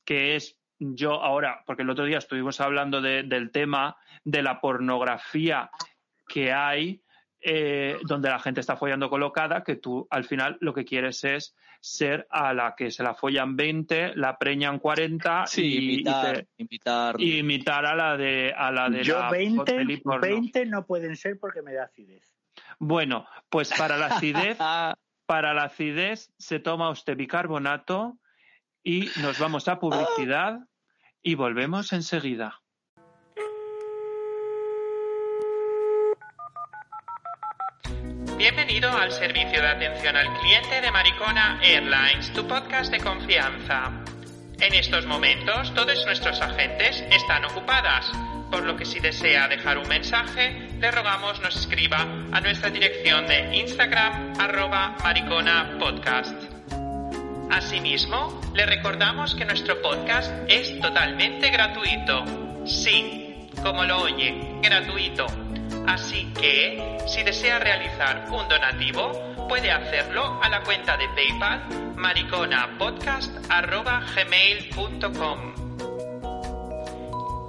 que es yo ahora, porque el otro día estuvimos hablando del tema de la pornografía que hay eh, donde la gente está follando colocada, que tú al final lo que quieres es ser a la que se la follan 20, la preñan 40 y, imitar, imitar, a la de a la de Yo 20, 20 no pueden ser porque me da acidez. Bueno, pues para la acidez para la acidez se toma usted bicarbonato y nos vamos a publicidad y volvemos enseguida. Bienvenido al servicio de atención al cliente de Maricona Airlines, tu podcast de confianza. En estos momentos todos nuestros agentes están ocupadas, por lo que si desea dejar un mensaje, le rogamos nos escriba a nuestra dirección de Instagram arroba maricona podcast. Asimismo, le recordamos que nuestro podcast es totalmente gratuito. Sí, como lo oye, gratuito Así que, si desea realizar un donativo, puede hacerlo a la cuenta de PayPal mariconapodcast.gmail.com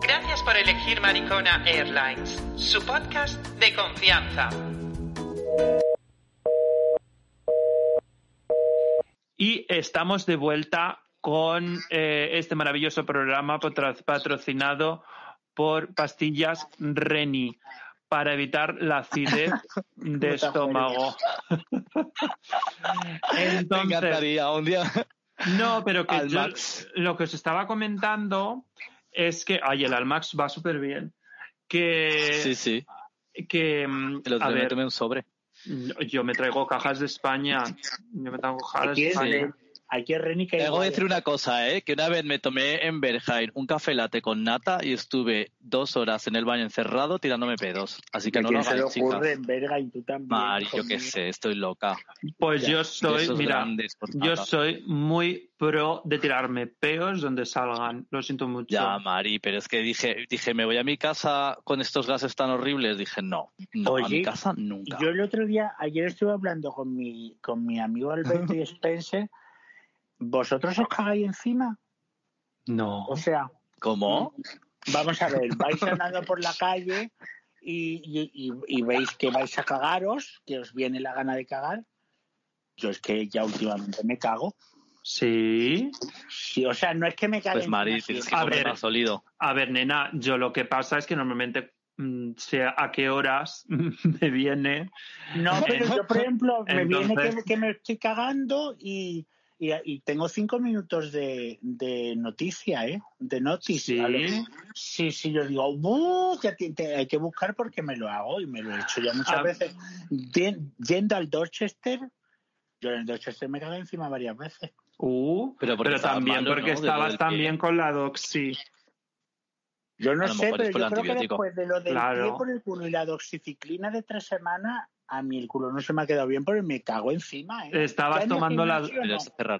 Gracias por elegir Maricona Airlines, su podcast de confianza. Y estamos de vuelta con eh, este maravilloso programa patrocinado por pastillas Reni para evitar la acidez de estómago. Entonces, un día. No, pero que lo que os estaba comentando es que, ay, el Almax va súper bien. Que, sí, sí. Que, el otro a ver, un sobre. Yo me traigo cajas de España. Yo me traigo cajas de España. Aquí es Reni que Tengo que decir una cosa, ¿eh? Que una vez me tomé en Berghain un café latte con nata y estuve dos horas en el baño encerrado tirándome pedos. Así que no lo hagáis, se ocurre en Berghain tú también? Mari, yo qué sé, estoy loca. Pues yo soy, mira, yo soy muy pro de tirarme peos donde salgan. Lo siento mucho. Ya, Mari, pero es que dije, dije, me voy a mi casa con estos gases tan horribles. Dije, no, no, a mi casa nunca. Yo el otro día, ayer estuve hablando con mi, con mi amigo Alberto y Spencer ¿Vosotros os cagáis encima? No. O sea. ¿Cómo? Vamos a ver, vais andando por la calle y, veis que vais a cagaros, que os viene la gana de cagar. Yo es que ya últimamente me cago. Sí. Sí, o sea, no es que me cague. Pues Mari, tienes que a ver, más sólido. A ver, nena, yo lo que pasa es que normalmente mm, sé a qué horas me viene. No, pero yo, por ejemplo, me viene que, me estoy cagando y, y, tengo cinco minutos de, de noticia, ¿eh? De noticia. Sí, sí, sí, yo digo, hay que buscar porque me lo hago y me lo he hecho ya muchas ah. veces. Yendo al Dorchester, yo en el Dorchester me cago encima varias veces. Uh, pero, también porque estabas también con la doxi. Yo no sé, pero yo creo que después de lo del pie por el culo y la doxiciclina de tres semanas, a mí el culo no se me ha quedado bien porque me cago encima. ¿eh? Estabas tomando la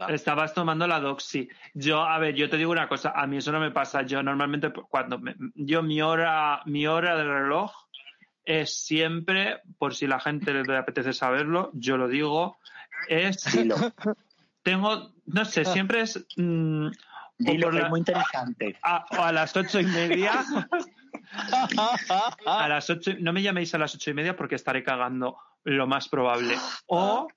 estabas tomando la doxy. Yo, a ver, yo te digo una cosa, a mí eso no me pasa. Yo normalmente cuando yo mi hora mi hora de reloj es siempre, por si la gente le apetece saberlo, yo lo digo, es tengo, no sé, siempre es mm, Dilo, es muy interesante. A, a las ocho y media a las ocho, no me llaméis a las ocho y media porque estaré cagando, lo más probable. O,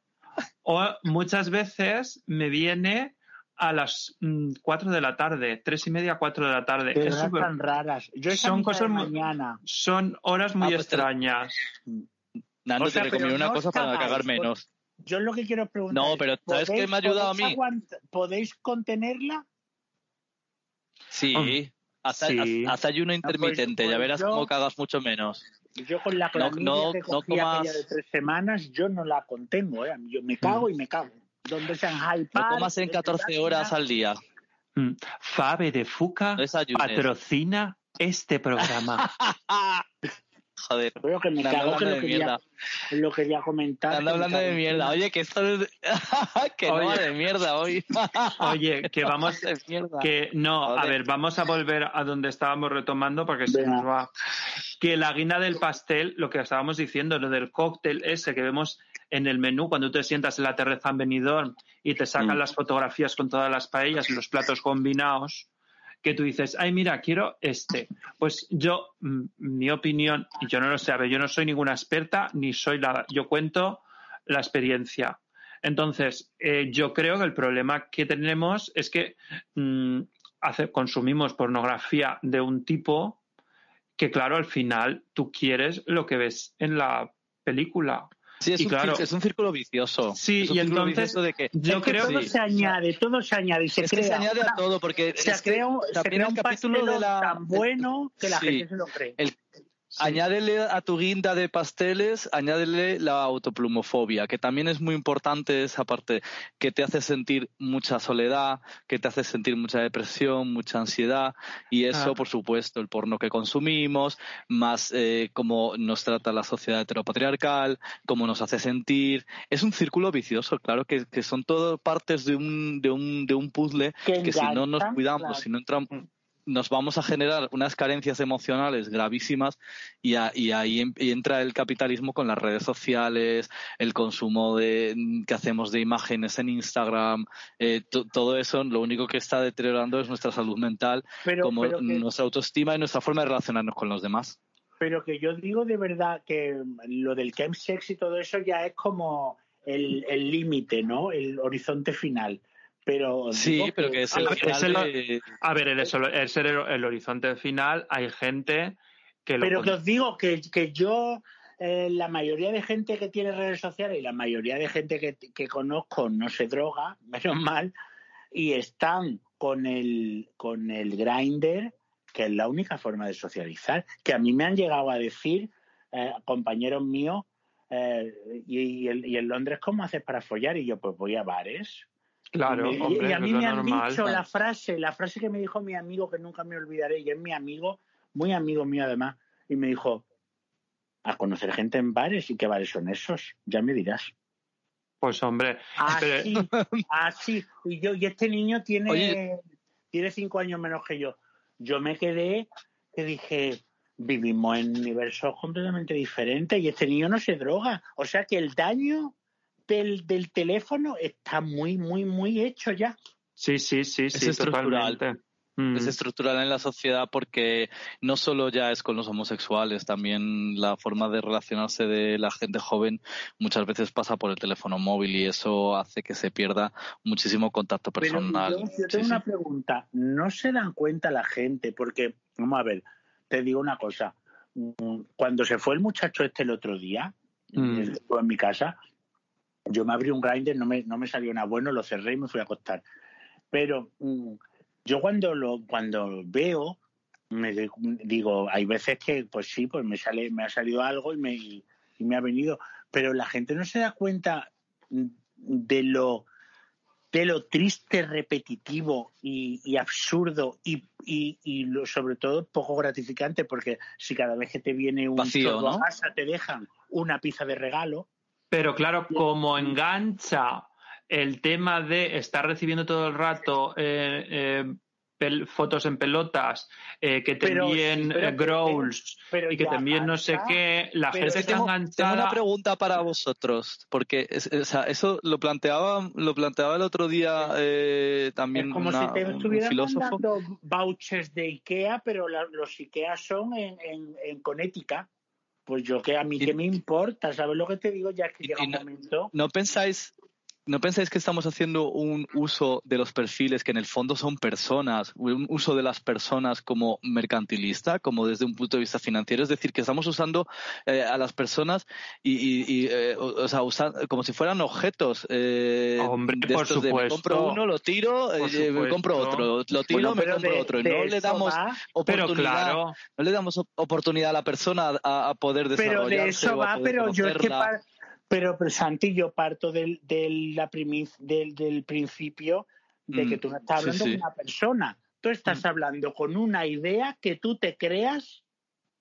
o muchas veces me viene a las mm, cuatro de la tarde, tres y media, cuatro de la tarde. es tan raras. son cosas mañana. Son horas muy ah, pues extrañas. Nando, te recomiendo una cosa para cagar menos. Yo lo que quiero preguntar. No, pero ¿sabes qué me ha ayudado a mí? ¿Podéis contenerla? Sí. Haz, ayuno ah, pues, intermitente, ya pues verás cómo cagas mucho menos. Yo con la clamidia no, que no comas... de tres semanas, yo no la contengo, ¿eh? Yo me cago mm. y me cago. Donde sean high No comas en 14 horas al día. Mm. Fabe de Fuca patrocina este programa. Joder. Creo que me cago que lo quería, lo quería comentar. Anda hablando de mierda. Oye, que esto es... que no de mierda hoy. Oye, que vamos... que no, a ver, vamos a volver a donde estábamos retomando porque se nos va. Que la guina del pastel, lo que estábamos diciendo, lo del cóctel ese que vemos en el menú cuando te sientas en la terraza en Benidorm y te sacan mm. las fotografías con todas las paellas y los platos combinados que tú dices, ay, mira, quiero este. Pues yo, mm, mi opinión, yo no lo sé, a ver, yo no soy ninguna experta ni soy la, yo cuento la experiencia. Entonces, eh, yo creo que el problema que tenemos es que mm, consumimos pornografía de un tipo que, claro, al final tú quieres lo que ves en la película. Sí, es, un, claro, es un círculo vicioso. Sí, y entonces de que, yo creo que todo se añade, todo se añade y se crea. se añade a todo porque se, crea, se crea un capítulo de la, tan bueno que la gente se lo cree. El, Añádele a tu guinda de pasteles, añádele la autoplumofobia, que también es muy importante esa parte, que te hace sentir mucha soledad, que te hace sentir mucha depresión, mucha ansiedad, y eso, por supuesto, el porno que consumimos, más eh, cómo nos trata la sociedad heteropatriarcal, cómo nos hace sentir. Es un círculo vicioso, claro, que, son todo partes de un, de un, de un puzzle que, si no nos cuidamos, si no entramos nos vamos a generar unas carencias emocionales gravísimas y, ahí entra el capitalismo con las redes sociales, el consumo de, que hacemos de imágenes en Instagram, eh, todo eso lo único que está deteriorando es nuestra salud mental, como nuestra autoestima y nuestra forma de relacionarnos con los demás. Pero que yo digo de verdad que lo del chemsex y todo eso ya es como el límite, ¿no? El horizonte final pero sí, pero que es el, A ver, el, el, el, horizonte final, hay gente que lo Pero que os digo que, que yo, eh, la mayoría de gente que tiene redes sociales y la mayoría de gente que, que conozco no se droga, menos mal, y están con el, con el grinder, que es la única forma de socializar, que a mí me han llegado a decir eh, compañeros míos, eh, y, y, en Londres, ¿cómo haces para follar? Y yo, pues voy a bares. Claro, y, hombre, y a mí me han dicho la frase, la frase que me dijo mi amigo que nunca me olvidaré, y es mi amigo, muy amigo mío además, y me dijo, a conocer gente en bares y qué bares son esos, ya me dirás. Pues hombre, así, así. Y yo, y este niño tiene, tiene cinco años menos que yo. Yo me quedé, que dije, vivimos en universos completamente diferentes y este niño no se droga. O sea que el daño del, del teléfono está muy, muy, muy hecho ya. Sí, sí, sí, es sí, estructural. Mm. Es estructural en la sociedad porque no solo ya es con los homosexuales, también la forma de relacionarse de la gente joven muchas veces pasa por el teléfono móvil y eso hace que se pierda muchísimo contacto personal. Pero yo, tengo una pregunta. ¿No se dan cuenta la gente? Porque, vamos a ver, te digo una cosa. Mm, cuando se fue el muchacho este el otro día, mm. en mi casa, yo me abrí un grinder, no me, no me salió nada bueno, lo cerré y me fui a acostar. Pero mm, yo cuando lo cuando veo, me digo, hay veces que, pues sí, pues me sale, me ha salido algo y me, y me ha venido. Pero la gente no se da cuenta de lo de lo triste, repetitivo y, absurdo y, y, lo, sobre todo poco gratificante, porque si cada vez que te viene un Vacío, ¿no? casa te dejan una pizza de regalo, pero claro, como engancha el tema de estar recibiendo todo el rato eh, eh, fotos en pelotas, eh, que te envíen growls y que te envíen no sé qué, la gente está enganchada. Tengo una pregunta para vosotros, porque eso lo planteaba, lo planteaba el otro día también es como si te estuvieran mandando vouchers de Ikea, pero los Ikea son en, en, en Connecticut. Pues yo que a mí qué me importa, ¿sabes lo que te digo? Ya que llega un momento. ¿No pensáis ¿No pensáis que estamos haciendo un uso de los perfiles que en el fondo son personas, un uso de las personas como mercantilista, como desde un punto de vista financiero? Es decir, que estamos usando eh, a las personas y, eh, o, sea, como si fueran objetos. Eh, Hombre, por supuesto. me compro uno, lo tiro, me compro otro, lo tiro, me compro otro. Y no le damos oportunidad, no le damos oportunidad a la persona a, poder desarrollarse. Pero de eso va, pero yo es que pero, pero Santi, yo parto del, del, la del, del principio de que mm, tú no estás hablando con una persona, tú estás mm. hablando con una idea que tú te creas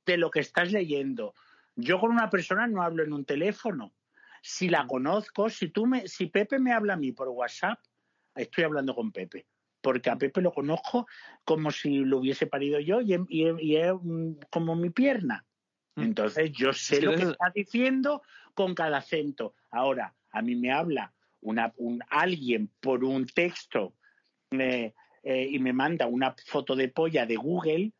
de lo que estás leyendo. Yo con una persona no hablo en un teléfono. Si la conozco, si tú me, si Pepe me habla a mí por WhatsApp, estoy hablando con Pepe, porque a Pepe lo conozco como si lo hubiese parido yo y, y es como mi pierna. Mm. Entonces yo sé lo que está diciendo con cada acento. Ahora, a mí me habla una, un, alguien por un texto eh, y me manda una foto de polla de Google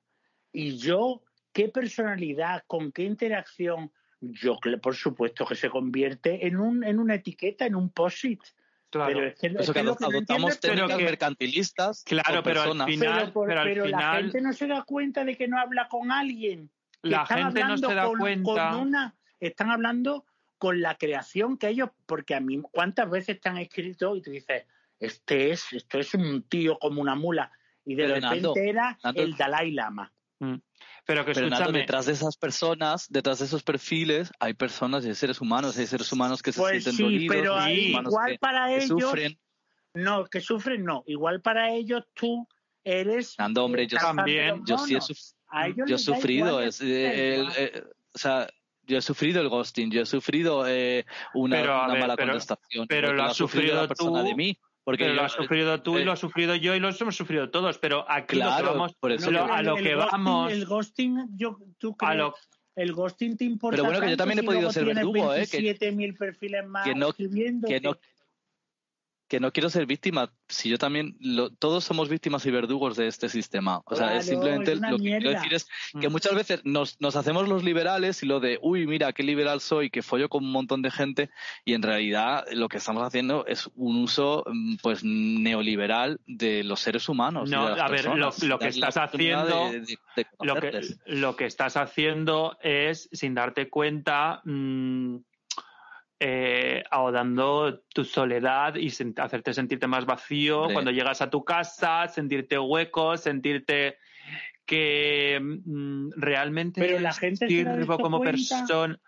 y yo, ¿qué personalidad, con qué interacción? Yo, por supuesto, que se convierte en, un, en una etiqueta, en un posit. Claro. Pero es que, Eso que, adoptamos técnicas mercantilistas. Claro, pero al final, pero, la gente no se da cuenta de que no habla con alguien la gente no se da cuenta. una, están hablando con la creación que ellos, porque a mí, ¿cuántas veces te han escrito y tú dices, este es, esto es un tío como una mula? Y de repente era el Dalai Lama. Mm. Pero que detrás de esas personas, detrás de esos perfiles, hay personas, hay seres humanos, hay seres humanos que se pues sienten dolidos, pero igual para ellos, sufren. No, que sufren no. Igual para ellos tú eres. Nando, hombre, yo también, yo sí he sufrido yo he sufrido, es, eh, eh, o sea, yo he sufrido el ghosting, yo he sufrido eh, una, mala contestación. Pero lo has sufrido, la persona de mí. Porque yo- lo has sufrido tú y eh, lo has sufrido yo y lo hemos sufrido todos, pero aquí lo que Claro, vamos, por eso lo- a lo el que ghosting- vamos, El ghosting, yo, ¿tú a crees? lo, El ghosting te importa Pero bueno, que yo también he podido ser verdugo, ¿eh? Que- 27.000 perfiles más que no- que no que no quiero ser víctima, si yo también, lo- todos somos víctimas y verdugos de este sistema. O sea, es simplemente es lo que quiero decir es que Mm. muchas veces nos, nos hacemos los liberales y lo de, uy, mira, qué liberal soy, que follo con un montón de gente, y en realidad lo que estamos haciendo es un uso mm, pues neoliberal de los seres humanos. No, de las a ver, lo- personas. lo que estás haciendo- de- de- de lo que, lo que estás haciendo es, sin darte cuenta, mm, eh, ahogando tu soledad y hacerte sentirte más vacío cuando llegas a tu casa, sentirte hueco, sentirte que mm, realmente Pero la gente se da sirvo como cuenta. persona.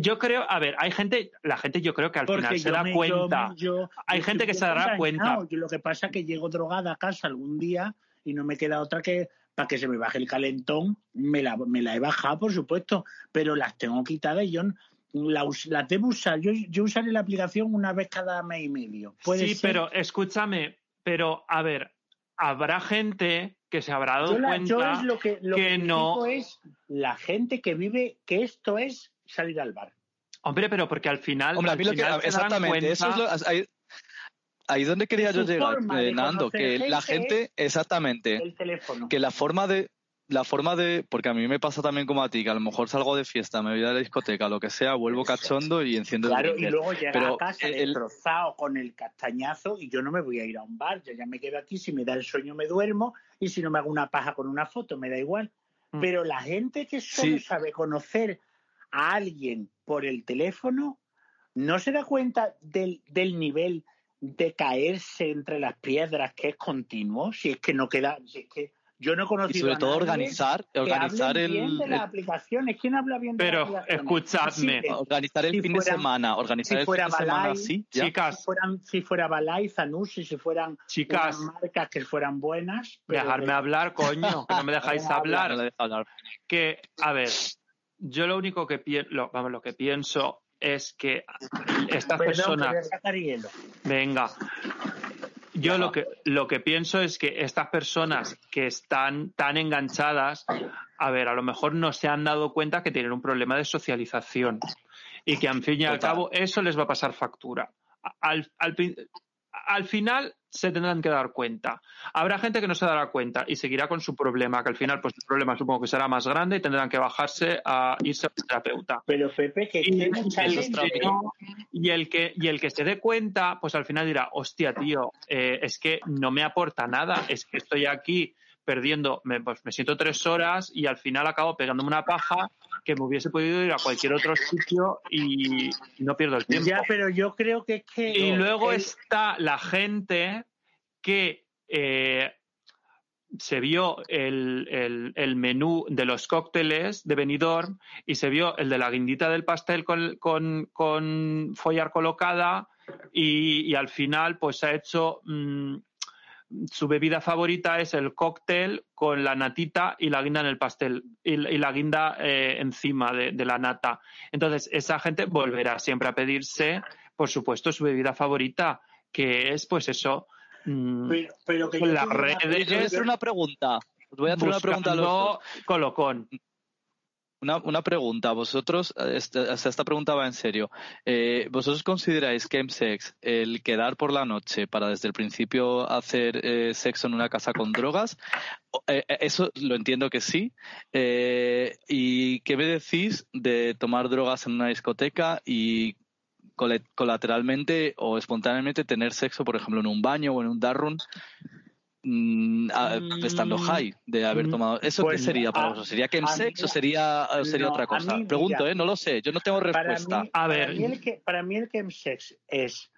Yo creo, a ver, hay gente, la gente yo creo que al Porque final se da me- cuenta. yo- Hay yo gente que se dará cuenta. Yo lo que pasa es que llego drogada a casa algún día y no me queda otra que para que se me baje el calentón, me la, me la he bajado, por supuesto, pero las tengo quitadas y yo la debo usar. Yo, yo usaré la aplicación una vez cada mes y medio. ¿Puede Sí, ser? pero escúchame, pero a ver, habrá gente que se habrá dado yo, la- yo cuenta es lo que, lo que que no- es la gente que vive que esto es salir al bar. Hombre, pero porque al final. Hombre, a al mí lo que, final exactamente, eso es lo, ahí, ahí donde quería yo llegar, eh, Nando, que la gente gente, exactamente, El teléfono. que la forma de la forma de porque a mí me pasa también como a ti que a lo mejor salgo de fiesta me voy a la discoteca lo que sea vuelvo cachondo y enciendo el Claro, y luego llega Pero a casa el- destrozado con el castañazo y yo no me voy a ir a un bar, yo ya me quedo aquí, si me da el sueño me duermo y si no me hago una paja con una foto me da igual. Mm. Pero la gente que solo Sí. sabe conocer a alguien por el teléfono no se da cuenta del, del nivel de caerse entre las piedras que es continuo, si es que no queda, si es que yo no he y conocido sobre a todo nadie organizar organizar el, bien de las aplicaciones. ¿Quién habla bien de las Pero, aplicaciones? escuchadme. Sí, organizar el si fin fuera- de semana organizar si el fin fuera de semana así ya. Chicas, si fueran si fuera Balay, Zanussi, si fueran chicas, marcas que fueran buenas. pero dejarme que- hablar, coño, que no me dejáis hablar. No hablar. que, a ver, yo lo único que pienso, lo, vamos, lo que pienso es que estas Perdón, personas, venga, yo lo que lo que pienso es que estas personas que están tan enganchadas, a ver, a lo mejor no se han dado cuenta que tienen un problema de socialización y que al fin y al Total. cabo eso les va a pasar factura. Al, al, al final se tendrán que dar cuenta. Habrá gente que no se dará cuenta y seguirá con su problema, que al final pues el problema supongo que será más grande y tendrán que bajarse a irse a un terapeuta. Pero Pepe, que Y, no- y el que y el que se dé cuenta, pues al final dirá, hostia, tío, eh, es que no me aporta nada, es que estoy aquí perdiendo, me, pues me siento tres horas y al final acabo pegándome una paja que me hubiese podido ir a cualquier otro sitio y no pierdo el tiempo. Ya, pero yo creo que es que Y luego el- está la gente que eh, se vio el, el- el menú de los cócteles de Benidorm y se vio el de la guindita del pastel con, con, con follar colocada y, y al final pues ha hecho mm, su bebida favorita es el cóctel con la natita y la guinda en el pastel y, y la guinda eh, encima de, de la nata. Entonces, esa gente volverá siempre a pedirse, por supuesto, su bebida favorita, que es pues eso. mm, pero, pero que yo las una- redes- te voy a hacer una pregunta os voy a hacer una pregunta a los dos. buscando colocón. Una, una pregunta, vosotros, esta, esta pregunta va en serio. Eh, ¿Vosotros consideráis que sex el quedar por la noche para desde el principio hacer eh, sexo en una casa con drogas? Eh, eh, eso lo entiendo que sí. ¿Y qué me decís de tomar drogas en una discoteca y colateralmente o espontáneamente tener sexo, por ejemplo, en un baño o en un dark mm, a- Mm, estando high de haber mm, tomado. ¿Eso pues, qué sería para vosotros? ¿Sería chemsex mí- o sería, o sería no, otra cosa? mí, Pregunto, mira, ¿eh? No lo sé. Yo no tengo respuesta. mí, A para ver. mí el que, para mí el chemsex es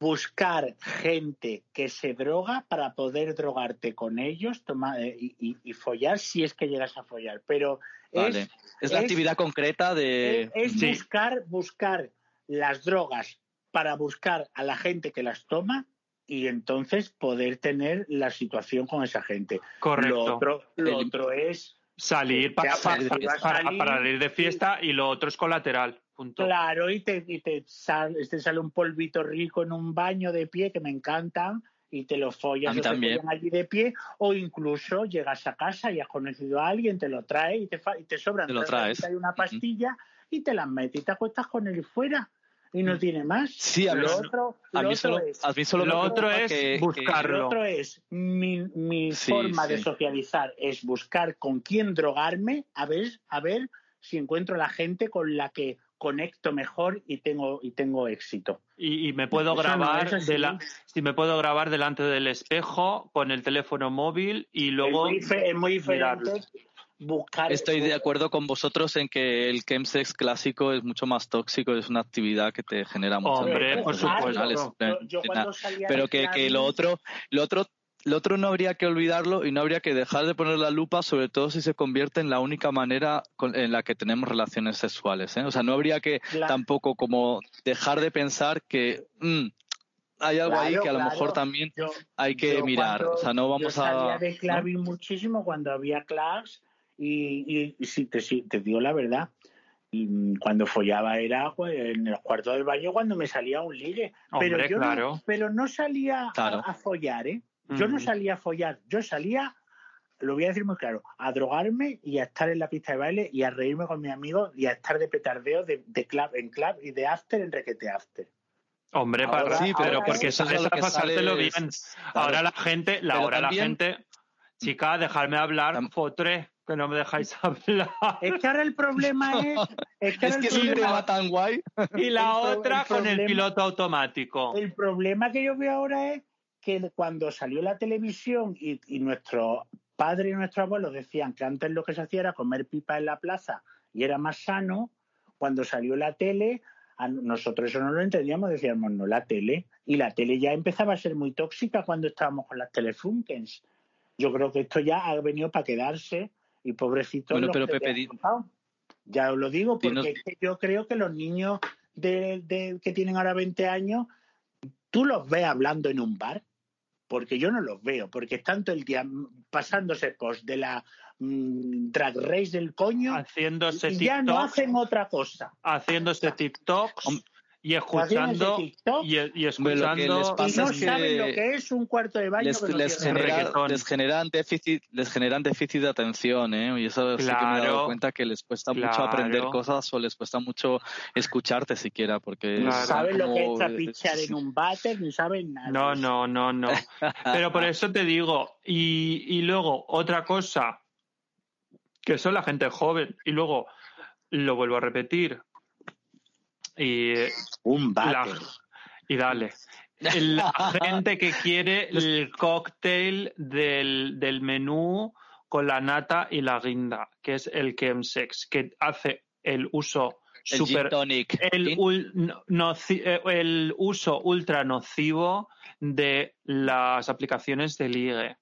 buscar gente que se droga para poder drogarte con ellos toma- eh, y, y- y follar si es que llegas a follar. Pero Vale. es, Es, la es- actividad concreta de... es, es Sí. buscar, buscar las drogas para buscar a la gente que las toma y entonces poder tener la situación con esa gente. Correcto. Lo otro, lo El- otro es Salir para, salir para ir de fiesta y lo otro es colateral. Punto. Claro, y te, y te, sale, te sale un polvito rico en un baño de pie que me encantan y te lo follas o te también. allí de pie o incluso llegas a casa y has conocido a alguien, te lo trae y te, fa- y te sobran Te lo tres traes. ramitas y una pastilla y te las metes y te acuestas con él fuera y no tiene más. Mm. Sí, a mí, lo otro, a lo mí otro solo, es, a mí solo Lo otro es que- buscar- lo Carlo. otro es mi, mi Sí, forma de socializar es buscar con quién drogarme a ver a ver si encuentro la gente con la que conecto mejor y tengo y tengo éxito. Y, y me puedo Eso grabar eso sí. de la- si me puedo grabar delante del espejo con el teléfono móvil y luego es muy, fe- es muy mirarlo. Buscar Estoy de acuerdo con vosotros en que el chemsex clásico es mucho más tóxico, es una actividad que te genera muchas Hombre, por supuesto. Yo, yo pero que, lo otro, lo otro, lo otro no habría que olvidarlo y no habría que dejar de poner la lupa, sobre todo si se convierte en la única manera con- en la que tenemos relaciones sexuales. ¿eh? O sea, no habría que Claro. tampoco como dejar de pensar que mm, hay algo ahí que a lo claro. mejor también Yo- hay que yo mirar. cuando- O sea, no yo vamos salía a. de ¿no? clubbing muchísimo cuando había clubs y, y, y si te, si te digo la verdad, y cuando follaba era pues, en el cuarto del baño cuando me salía un ligue. pero yo claro. no, pero no salía a- Claro. a, follar, ¿eh? Yo no Mm. salía a follar, yo salía, lo voy a decir muy claro, a drogarme y a estar en la pista de baile y a reírme con mis amigos y a estar de petardeo de, de club en club y de after en requete after. Hombre, Ahora- para, sí, pero porque eso es pasártelo bien. Ahora la gente, la, ahora la gente, chica, dejadme hablar, fotre, que no me dejáis hablar. Es que ahora el problema es... Es que, Es que el es un tema tan guay. Y la El pro- otra el con el piloto automático. El problema que yo veo ahora es que cuando salió la televisión y, y nuestros padres y nuestros abuelos decían que antes lo que se hacía era comer pipa en la plaza y era más sano, cuando salió la tele, a nosotros eso no lo entendíamos, decíamos, no, la tele. Y la tele ya empezaba a ser muy tóxica cuando estábamos con las telefunkens. Yo creo que esto ya ha venido para quedarse y pobrecitos Bueno, los pero que le Pepe, han di- tocado. Ya os lo digo, porque Dinos- es que yo creo que los niños de, de- que tienen ahora 20 años, tú los ves hablando en un bar, porque yo no los veo, porque están todo el día pasándose post de la mm, drag race del coño Haciéndose y ya no TikTok, hacen otra cosa. haciéndose TikToks Hom- y escuchando y, y que escuchando les y pasa no es que saben lo que es un cuarto de baño les, que no les genera, les generan déficit les generan déficit de atención ¿eh? y eso sí que me he dado Claro. cuenta que les cuesta mucho Claro. aprender cosas o les cuesta mucho escucharte siquiera porque Claro. Están saben lo que es trapichar en un váter, ni saben nada. No, no, no, no. Pero por eso te digo, y, y luego otra cosa, que son la gente joven, y luego lo vuelvo a repetir, y, Un la- y dale. La gente que quiere el cóctel del, del menú con la nata y la guinda, que es el chemsex, que hace el uso el super tonic el, ul- no- noci- eh, el uso ultra nocivo de las aplicaciones de ligue.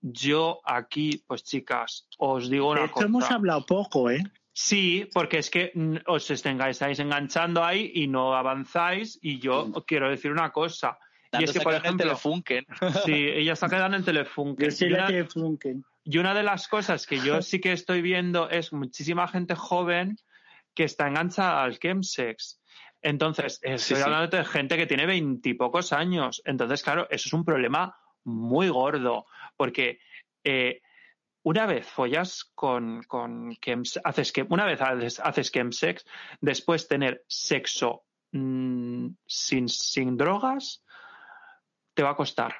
Yo aquí, pues chicas, os digo una De esto cosa. hemos hablado poco, ¿eh? Sí, porque es que os estáis enganchando ahí y no avanzáis y yo quiero decir una cosa. Y es que, por ejemplo, Telefunken. sí, ella se ha quedado en Telefunken. Yo soy Y la una- Telefunken. y una de las cosas que yo sí que estoy viendo es muchísima gente joven que está enganchada al chemsex. Entonces, estoy sí. hablando de gente que tiene veintipocos años. Entonces, claro, eso es un problema muy gordo, porque eh, una vez follas con, con chems- haces que, una vez haces, haces chemsex, después tener sexo mm, sin, sin drogas, te va a costar.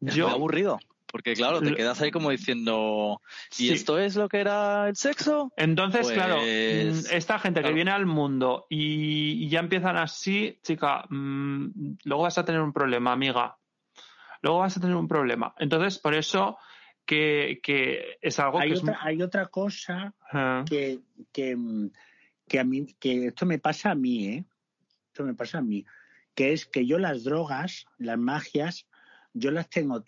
Es Yo, muy aburrido. Porque claro, te quedas ahí como diciendo, ¿y Sí. esto es lo que era el sexo? Entonces, Pues, claro, mm, esta gente que viene al mundo y, y ya empiezan así, chica, mm, luego vas a tener un problema, amiga. Luego vas a tener un problema. Entonces, por eso que, que es algo Hay que otra, hay otra cosa Ah, que, que, mm, que a mí, que esto me pasa a mí, ¿eh? Esto me pasa a mí. Que es que yo las drogas, las magias, yo las tengo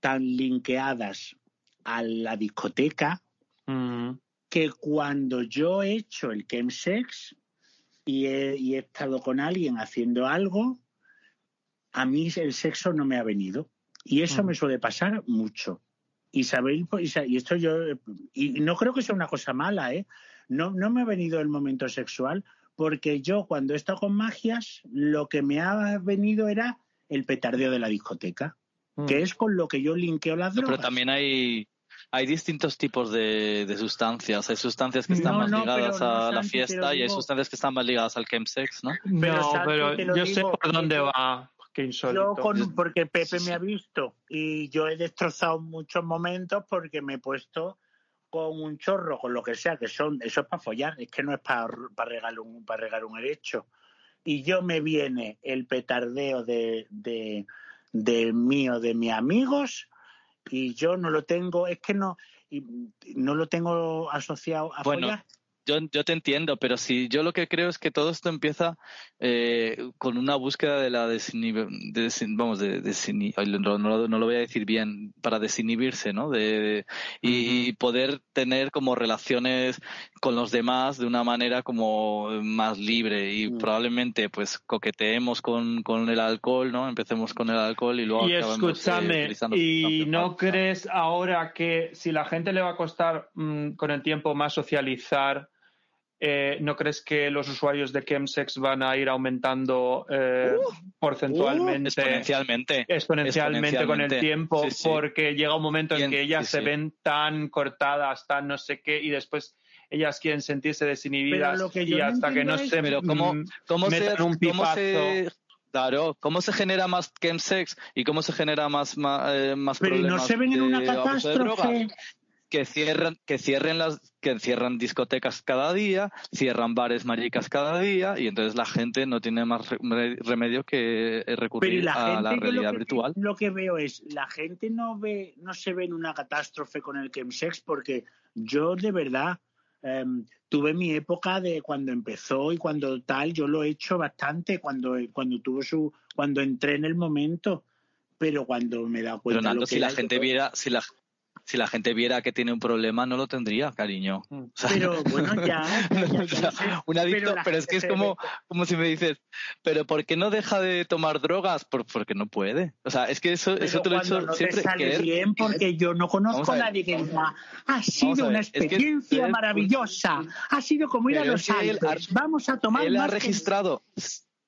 tan linkeadas a la discoteca mm, que cuando yo he hecho el chemsex y he, y he estado con alguien haciendo algo, a mí el sexo no me ha venido. Y eso Ujú. me suele pasar mucho. Y sabéis, pues, y esto yo, y no creo que sea una cosa mala, ¿eh? no, no me ha venido el momento sexual, porque yo cuando he estado con magias, lo que me ha venido era el petardeo de la discoteca, Mm. que es con lo que yo linkeo las No, drogas. pero también hay, hay distintos tipos de, de sustancias. Hay sustancias que están No, más no, ligadas no, a la Santi, fiesta y hay sustancias que están más ligadas al chemsex, ¿no? Pero, no, Santi, pero yo sé por dónde va. Qué insólito. Yo con, porque Pepe Sí, sí. me ha visto y yo he destrozado muchos momentos porque me he puesto con un chorro, con lo que sea, que son, eso es para follar, es que no es para, para regalar un, para regalar un herecho. Y yo me viene el petardeo de, de, de mío, de mis amigos, y yo no lo tengo, es que no, y no lo tengo asociado a Bueno, follar. Yo, yo te entiendo, pero si yo lo que creo es que todo esto empieza eh, con una búsqueda de la desinhib de desin- vamos, de, ay, no, no lo- no lo voy a decir bien, para desinhibirse, ¿no? De, y, poder tener como relaciones con los demás de una manera como más libre y Mm. probablemente pues coqueteemos con, con el alcohol, ¿no? Empecemos con el alcohol y luego Y eh, escúchame, utilizando ¿y no crees ahora que si la gente le va a costar mm, con el tiempo más socializar, eh, ¿no crees que los usuarios de chemsex van a ir aumentando eh, porcentualmente, exponencialmente? exponencialmente con el tiempo? Sí, sí. Porque llega un momento en que ellas sí, se sí. ven tan cortadas, tan no sé qué, y después ellas quieren sentirse desinhibidas Pero lo que yo y no hasta que no es- se Pero ¿cómo, mm, cómo se, un cómo pipazo. se- claro, cómo se genera más chemsex y cómo se genera más más, eh, más Pero ¿y no problemas se ven en una catástrofe. Que cierran que cierren las que cierran discotecas cada día cierran bares maricas cada día y entonces la gente no tiene más re- remedio que eh, recurrir la a la lo realidad que, virtual. lo que veo es, la gente no ve, no se ve en una catástrofe con el chemsex porque yo de verdad em, tuve mi época de cuando empezó y cuando tal, yo lo he hecho bastante cuando, cuando tuvo su, cuando entré en el momento, pero cuando me pero cuenta Nando lo que si la gente viera si la si la gente viera que tiene un problema no lo tendría cariño Mm. O sea, Pero bueno, ya, ya, ya, ya lo sé. un adicto, la pero, es que es como, como si me dices, pero ¿por qué no deja de tomar drogas? Por, porque no puede. O sea, es que eso, Pero eso te lo he dicho no siempre. te sale querer- bien porque yo no conozco a a ver. nadie que diga ha sido una es que experiencia maravillosa ha sido como ir a los Alpes ha- vamos a tomar él ha más que- registrado.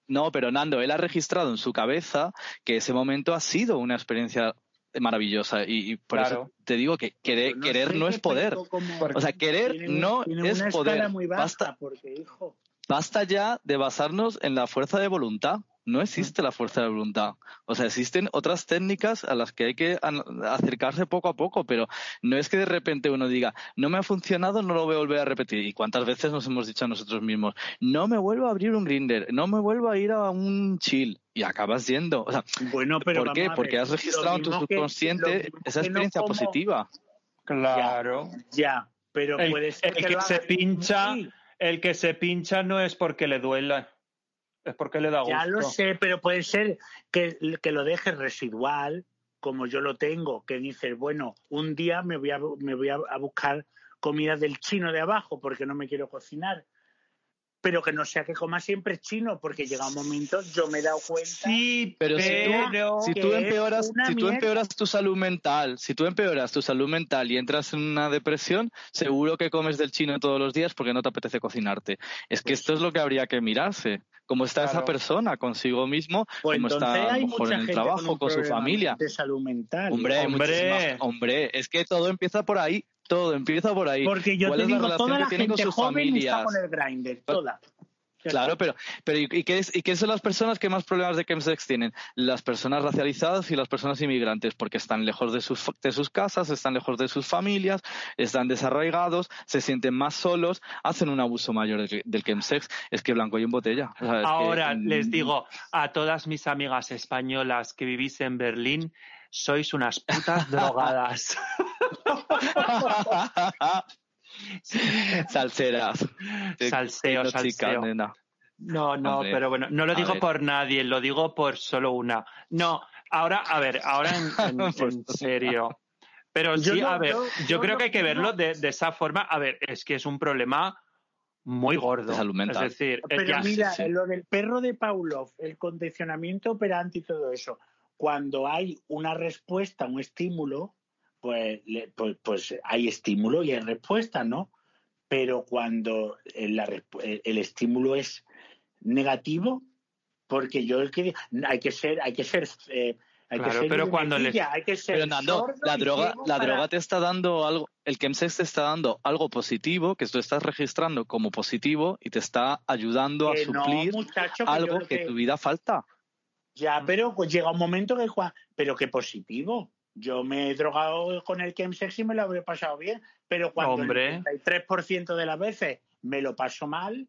No, pero Nando, él ha registrado en su cabeza que ese momento ha sido una experiencia maravillosa y, y por Claro. eso te digo que querer, no querer no es poder. O sea, querer tiene no tiene es una poder. escala muy baja Basta, porque hijo basta ya de basarnos en la fuerza de voluntad. No existe la fuerza de voluntad. O sea, existen otras técnicas a las que hay que acercarse poco a poco, pero no es que de repente uno diga, no me ha funcionado, no lo voy a volver a repetir. ¿Y cuántas veces nos hemos dicho a nosotros mismos, no me vuelvo a abrir un grinder, no me vuelvo a ir a un chill? Y acabas yendo. O sea, bueno pero ¿por qué? Porque has registrado en tu que- subconsciente esa no experiencia como- positiva. Claro. ya pero El, puede ser el que lo se pincha, el que se pincha no es porque le duela, es porque le da gusto. ya lo sé pero puede ser que, que lo dejes residual como yo lo tengo que dices bueno un día me voy a, me voy a buscar comida del chino de abajo porque no me quiero cocinar pero que no sea que coma siempre chino porque llega un momento yo me he dado cuenta Sí, Pero si tú- Si tú empeoras, si tú empeoras tu salud mental, si tú empeoras tu salud mental y entras en una depresión, seguro que comes del chino todos los días porque no te apetece cocinarte. Es que Pues esto es lo que habría que mirarse. Cómo está esa persona consigo mismo, Pues cómo está a lo mejor en el trabajo, con su familia. de salud mental Hombre, Hombre. hombre, es que todo empieza por ahí, todo empieza por ahí. Porque yo ¿Cuál te es la relación toda que la con gente sus joven está con el grinder, toda. Claro, pero, pero ¿y, qué es, ¿y qué son las personas que más problemas de chemsex tienen? Las personas racializadas y las personas inmigrantes, porque están lejos de sus, de sus casas, están lejos de sus familias, están desarraigados, se sienten más solos, hacen un abuso mayor del, del chemsex. Es que blanco y en botella. O sea, es que, Ahora mm, les digo a todas mis amigas españolas que vivís en Berlín, sois unas putas drogadas. Salseras. Salseo, chica, salseo. nena. No, no, Hombre, pero bueno, no lo digo ver. por nadie, lo digo por solo una. No, ahora, a ver, ahora en, en- en serio. Pero Yo sí, no- a ver, yo- yo, yo creo no- que hay que verlo de, de esa forma. A ver, es que es un problema muy gordo. De salud mental. Es decir, Pero mira, sí, sí. lo del perro de Pavlov, el condicionamiento operante y todo eso, cuando hay una respuesta, un estímulo, pues, le- pues, pues hay estímulo y hay respuesta, ¿no? pero cuando el, la respu- el- estímulo es negativo, porque yo el que hay que ser, hay que ser, eh, hay Claro, que ser pero cuando le- hay que ser Pero Nando, la droga, la para- droga te está dando algo, el chemsex te está dando algo positivo que tú estás registrando como positivo y te está ayudando a Que no, suplir muchacho, que algo que tu vida falta. Ya, pero pues llega un momento que, Juan, pero qué positivo. Yo me he drogado con el chemsex y me lo habré pasado bien, pero cuando Hombre. el 93% de las veces me lo paso mal,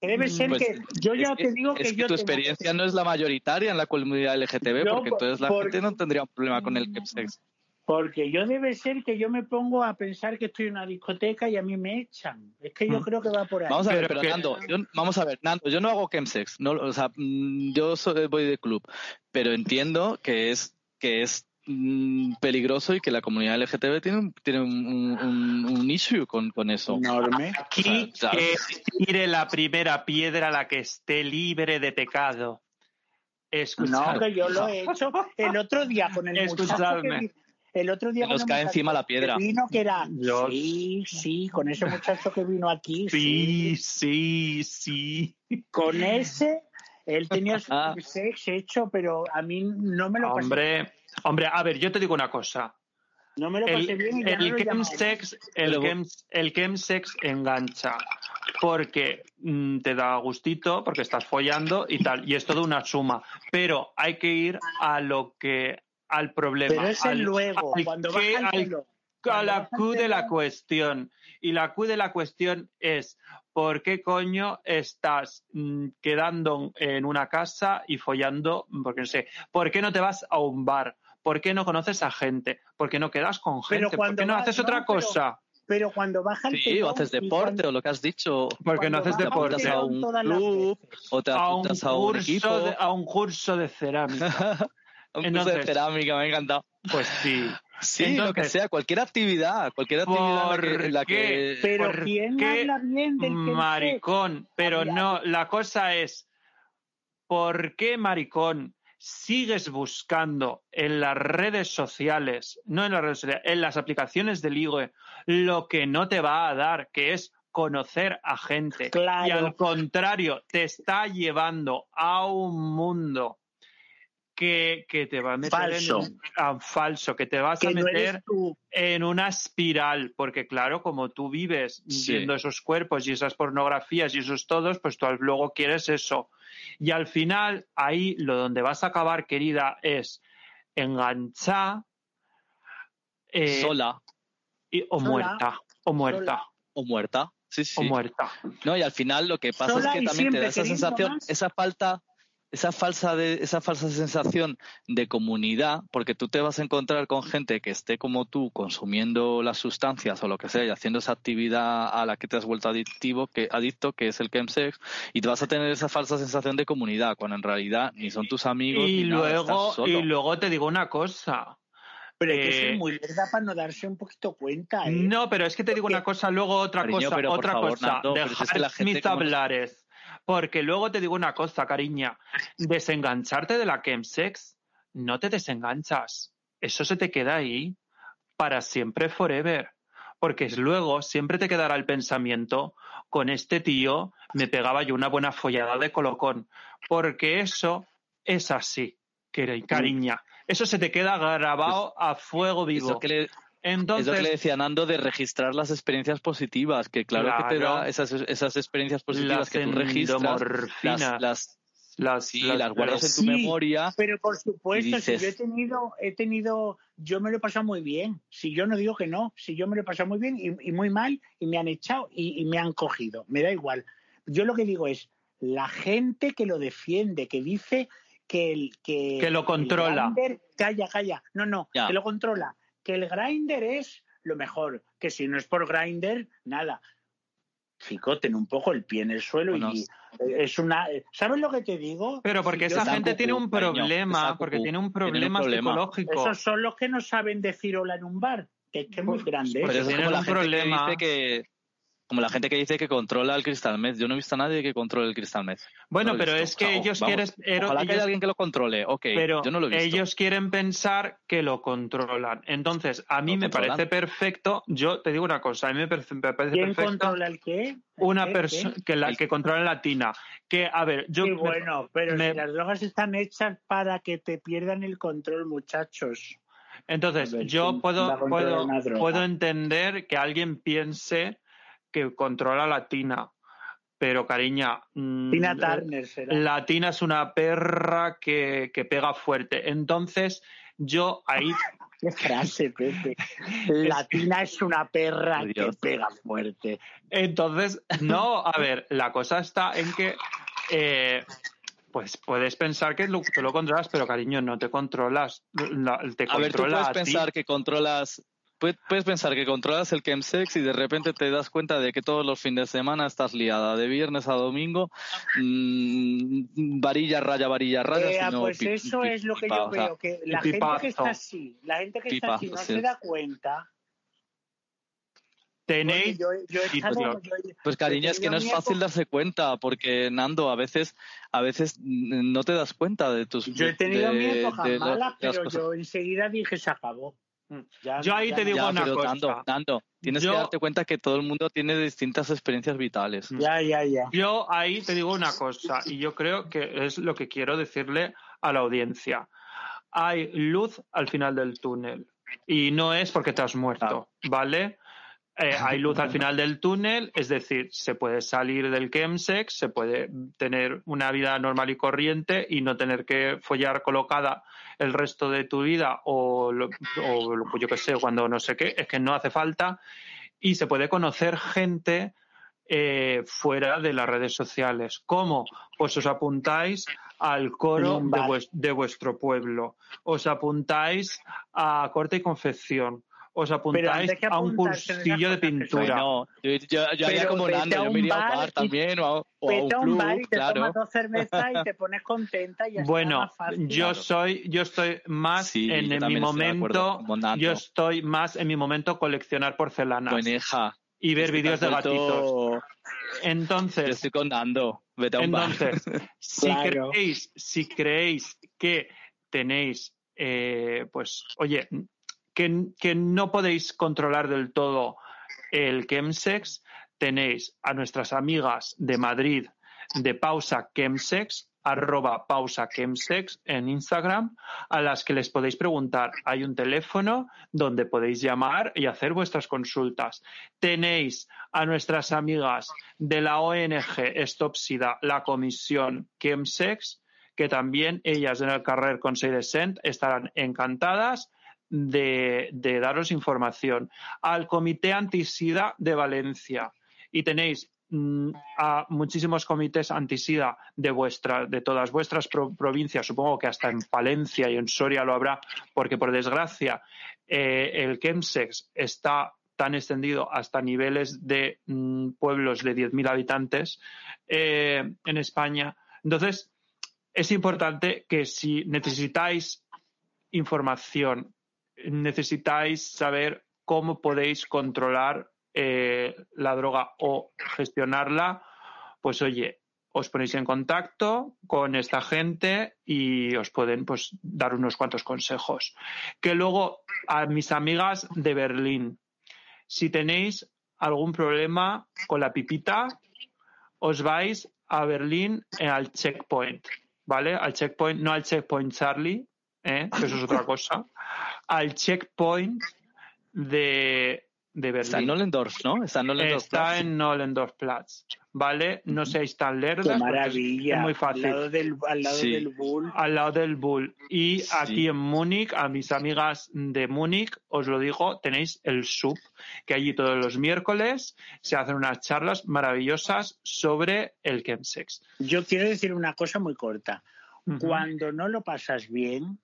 debe ser Pues, que yo ya es te digo es que, yo tu tengo- experiencia no es la mayoritaria en la comunidad LGTB, Yo, porque entonces la porque- gente no tendría un problema con el chemsex. Porque yo debe ser que yo me pongo a pensar que estoy en una discoteca y a mí me echan. Es que yo Mm. creo que va por ahí. Vamos a ver, Pero Nando, yo- vamos a ver, Nando, yo no hago chemsex, no, o sea, mm, yo soy, voy de club, pero entiendo que es que es mm, peligroso y que la comunidad LGTB tiene un, tiene un, un- issue con, con eso. Enorme. Aquí O sea, que tire la primera piedra la que esté libre de pecado. No, que yo lo he hecho el otro día con el muchacho Escuchadme. el otro día Que nos con el cae encima la piedra. que vino que era Dios. sí, sí, con ese muchacho que vino aquí, Sí, sí, sí. con ese él tenía su Ah. sex hecho, pero a mí no me lo pasé, Hombre, hombre, a ver, yo te digo una cosa. no me lo pasé El, bien y ya no el lo llamaba. chemsex, el, chem- el chemsex engancha porque mm, te da gustito, porque estás follando y tal, y es todo una suma. Pero hay que ir a lo que al problema. Pero es el al- luego, al cuando que- baja el al- pelo. A la Q de la cuestión. Y la Q de la cuestión es ¿por qué coño estás mm, quedando en una casa y follando? Porque no sé, ¿por qué no te vas a un bar? ¿Por qué no conoces a gente? ¿Por qué no quedas con Pero gente? ¿Por qué no haces no, otra pero- cosa? Pero cuando baja el Sí, o haces deporte cuando- o lo que has dicho, Porque no haces deporte. a un club o te A un, apuntas a un curso de, a un curso de cerámica. un curso de cerámica, me ha encantado. Pues sí. Sí, lo que sea, cualquier actividad, cualquier actividad en la que, en la Pero ¿Por ¿quién qué habla bien del que maricón? Pero no, la cosa es, ¿por qué maricón sigues buscando en las redes sociales, no en las redes sociales, en las aplicaciones de ligue, lo que no te va a dar, que es conocer a gente? Claro. Y al contrario, te está llevando a un mundo que, que te va a meter Falso. en un ah, falso, que te vas que a meter en una espiral, porque claro, como tú vives Sí. viendo esos cuerpos y esas pornografías y esos todos, pues tú luego quieres eso. Y al final, ahí lo donde vas a acabar, querida, es enganchar eh, sola y- o Sola. muerta, o muerta, o muerta. Sí, sí. o muerta. No, y al final lo que pasa Sola es que también te da esa sensación, más. esa falta, esa falsa de, esa falsa sensación de comunidad, porque tú te vas a encontrar con gente que esté como tú consumiendo las sustancias o lo que sea y haciendo esa actividad a la que te has vuelto adictivo, que adicto, que es el chemsex, y te vas a tener esa falsa sensación de comunidad, cuando en realidad ni son tus amigos Y ni nada, luego, estás solo. y luego te digo una cosa. Pero hay que Eh, ser muy lerda para no darse un poquito cuenta. ¿eh? No, pero es que te digo una cosa, luego otra Cariño, cosa, pero por otra favor, cosa. Nando, pero si es que la gente mis como- hablares. Porque luego te digo una cosa, cariña. Desengancharte de la chemsex, no te desenganchas. Eso se te queda ahí para siempre, forever. Porque es luego siempre te quedará el pensamiento, con este tío me pegaba yo una buena follada de colocón. Porque eso es así, cariña. Eso se te queda grabado a fuego vivo. lo que le, es Entonces, lo que le decía Nando de registrar las experiencias positivas, que claro, que te da esas, esas experiencias positivas las que tú registras, las, las, las, sí, las las guardas en tu Sí. memoria. Pero por supuesto, dices- si yo he tenido, he tenido, yo me lo he pasado muy bien. Si yo no digo que no, si yo me lo he pasado muy bien y, y muy mal y me han echado y, y me han cogido, me da igual. Yo lo que digo es la gente que lo defiende, que dice que el que, Que lo controla. calla, calla, no, no, Ya. que lo controla, que el grinder es lo mejor, que si no es por grinder, nada. Chico, ten un poco el pie en el suelo Bueno, y eh, es una, ¿sabes lo que te digo? Pero porque Si esa gente tiene un problema, porque tiene un problema problema. psicológico. Esos son los que no saben decir hola en un bar, que es que es muy grande. Pero eso es tienen como la un gente problema. que dice que Como la gente que dice que controla el Crystal Meth. Yo no he visto a nadie que controle el Crystal Meth. Bueno, No pero visto. es que O sea, ellos vamos, quieren... Ojalá que ellos- haya alguien que lo controle. Ok, pero yo no lo he visto. ellos quieren pensar que lo controlan. Entonces, a mí Lo me controlan. parece perfecto. Yo te digo una cosa, a mí me parece, me parece ¿Quién perfecto controla el qué? una persona que la que controla la tina. Que, a ver, yo Sí, me- bueno, pero me- si las drogas están hechas para que te pierdan el control, muchachos. Entonces, ver, yo ¿quién puedo, puedo, puedo entender que alguien piense que controla la tina, pero cariña, mm, Tina Turner será. la tina es una perra que, que pega fuerte. Entonces, yo ahí, Qué frase, Pepe. La tina es una perra que pega fuerte. entonces, no, a ver, la cosa está en que, eh, pues puedes pensar que lo, que lo controlas, pero cariño, no te controlas, la- te A ver, tú puedes a ti. pensar que controlas. Puedes pensar que controlas el chemsex y de repente te das cuenta de que todos los fines de semana estás liada, de viernes a domingo, mm, varilla, raya, varilla, raya. Eh, sino pues pi- eso pi- es lo que pipa, yo o sea, veo, que la gente que está así, la gente que está así no sí. se da cuenta. Tenéis, yo, yo he Sí, estado- pues, yo Pues he cariño, es que no es fácil época- darse cuenta, porque Nando, a veces, a veces mm, no te das cuenta de tus. Yo he tenido de- mi época de mala, de pero yo enseguida dije se acabó. Mm. Ya- Yo ahí ya te digo Ya, una pero cosa. Tienes Yo- que darte cuenta que todo el mundo tiene distintas experiencias vitales. Ya, ya, ya. Yo ahí te digo una cosa, y yo creo que es lo que quiero decirle a la audiencia. Hay luz al final del túnel, y no es porque te has muerto, ¿vale? Eh, hay luz al final del túnel, es decir, se puede salir del chemsex, se puede tener una vida normal y corriente y no tener que follar colocada el resto de tu vida o, lo- o lo- yo qué sé, cuando no sé qué, es que no hace falta y se puede conocer gente eh, fuera de las redes sociales. ¿Cómo? Pues os apuntáis al coro de, bar. vues- de vuestro pueblo, os apuntáis a corte y confección, os apuntáis que a un cursillo de pintura. Bueno, yo, yo, yo haría Pero como Nando, a yo un me iría a un bar bar y- también o a, o a Vete un a un club, bar y te claro. tomas dos cervezas y te pones contenta y ya Bueno, más fácil. yo Claro. soy, yo estoy más Sí, en, yo en mi momento, yo estoy más en mi momento coleccionar porcelanas Bueneja. y ver vídeos de vuelto- gatitos. Yo Entonces, estoy con Nando. Vete a un bar. Entonces, si Claro. creéis, si creéis que tenéis, eh, pues, oye, que, no podéis controlar del todo el chemsex, tenéis a nuestras amigas de Madrid de Pausa Chemsex, arroba Pausa Chemsex en Instagram, a las que les podéis preguntar. Hay un teléfono donde podéis llamar y hacer vuestras consultas. Tenéis a nuestras amigas de la ONG Stop SIDA, la comisión Chemsex, que también ellas en el Carrer Consell de estarán encantadas de, daros información. Al Comité Antisida de Valencia. Y tenéis mm, a muchísimos comités antisida de vuestra, de todas vuestras pro- provincias, supongo que hasta en Palencia y en Soria lo habrá, porque por desgracia eh, el Chemsex está tan extendido hasta niveles de mm, pueblos de 10.000 habitantes eh, en España. Entonces, es importante que si necesitáis información, necesitáis saber cómo podéis controlar eh, la droga o gestionarla, pues oye, os ponéis en contacto con esta gente y os pueden pues dar unos cuantos consejos. Que luego a mis amigas de Berlín, si tenéis algún problema con la pipita, os vais a Berlín eh, al checkpoint, ¿vale? Al checkpoint, no al checkpoint Charlie, ¿eh? que eso es otra cosa, al checkpoint de, de Berlín. Está en Nollendorf, ¿no? Está en Nollendorf. Está en Nollendorfplatz, ¿vale? No seáis tan. Qué es- maravilla. Es muy fácil. Al lado del, al lado Sí. del bull. Al lado del Bull. Y Sí. aquí en Múnich, a mis amigas de Múnich, os lo digo, tenéis el SUB, que allí todos los miércoles se hacen unas charlas maravillosas sobre el chemsex. Yo quiero decir una cosa muy corta. Cuando no lo pasas bien,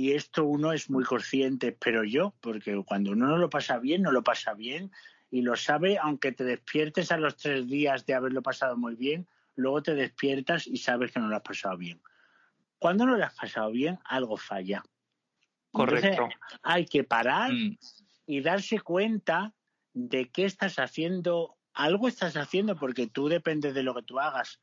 y esto uno es muy consciente, pero yo, porque cuando uno no lo pasa bien, no lo pasa bien, y lo sabe, aunque te despiertes a los tres días de haberlo pasado muy bien, luego te despiertas y sabes que no lo has pasado bien. Cuando no lo has pasado bien, algo falla. Correcto. Entonces, hay que parar Mm. y darse cuenta de qué estás haciendo. Algo estás haciendo porque tú dependes de lo que tú hagas.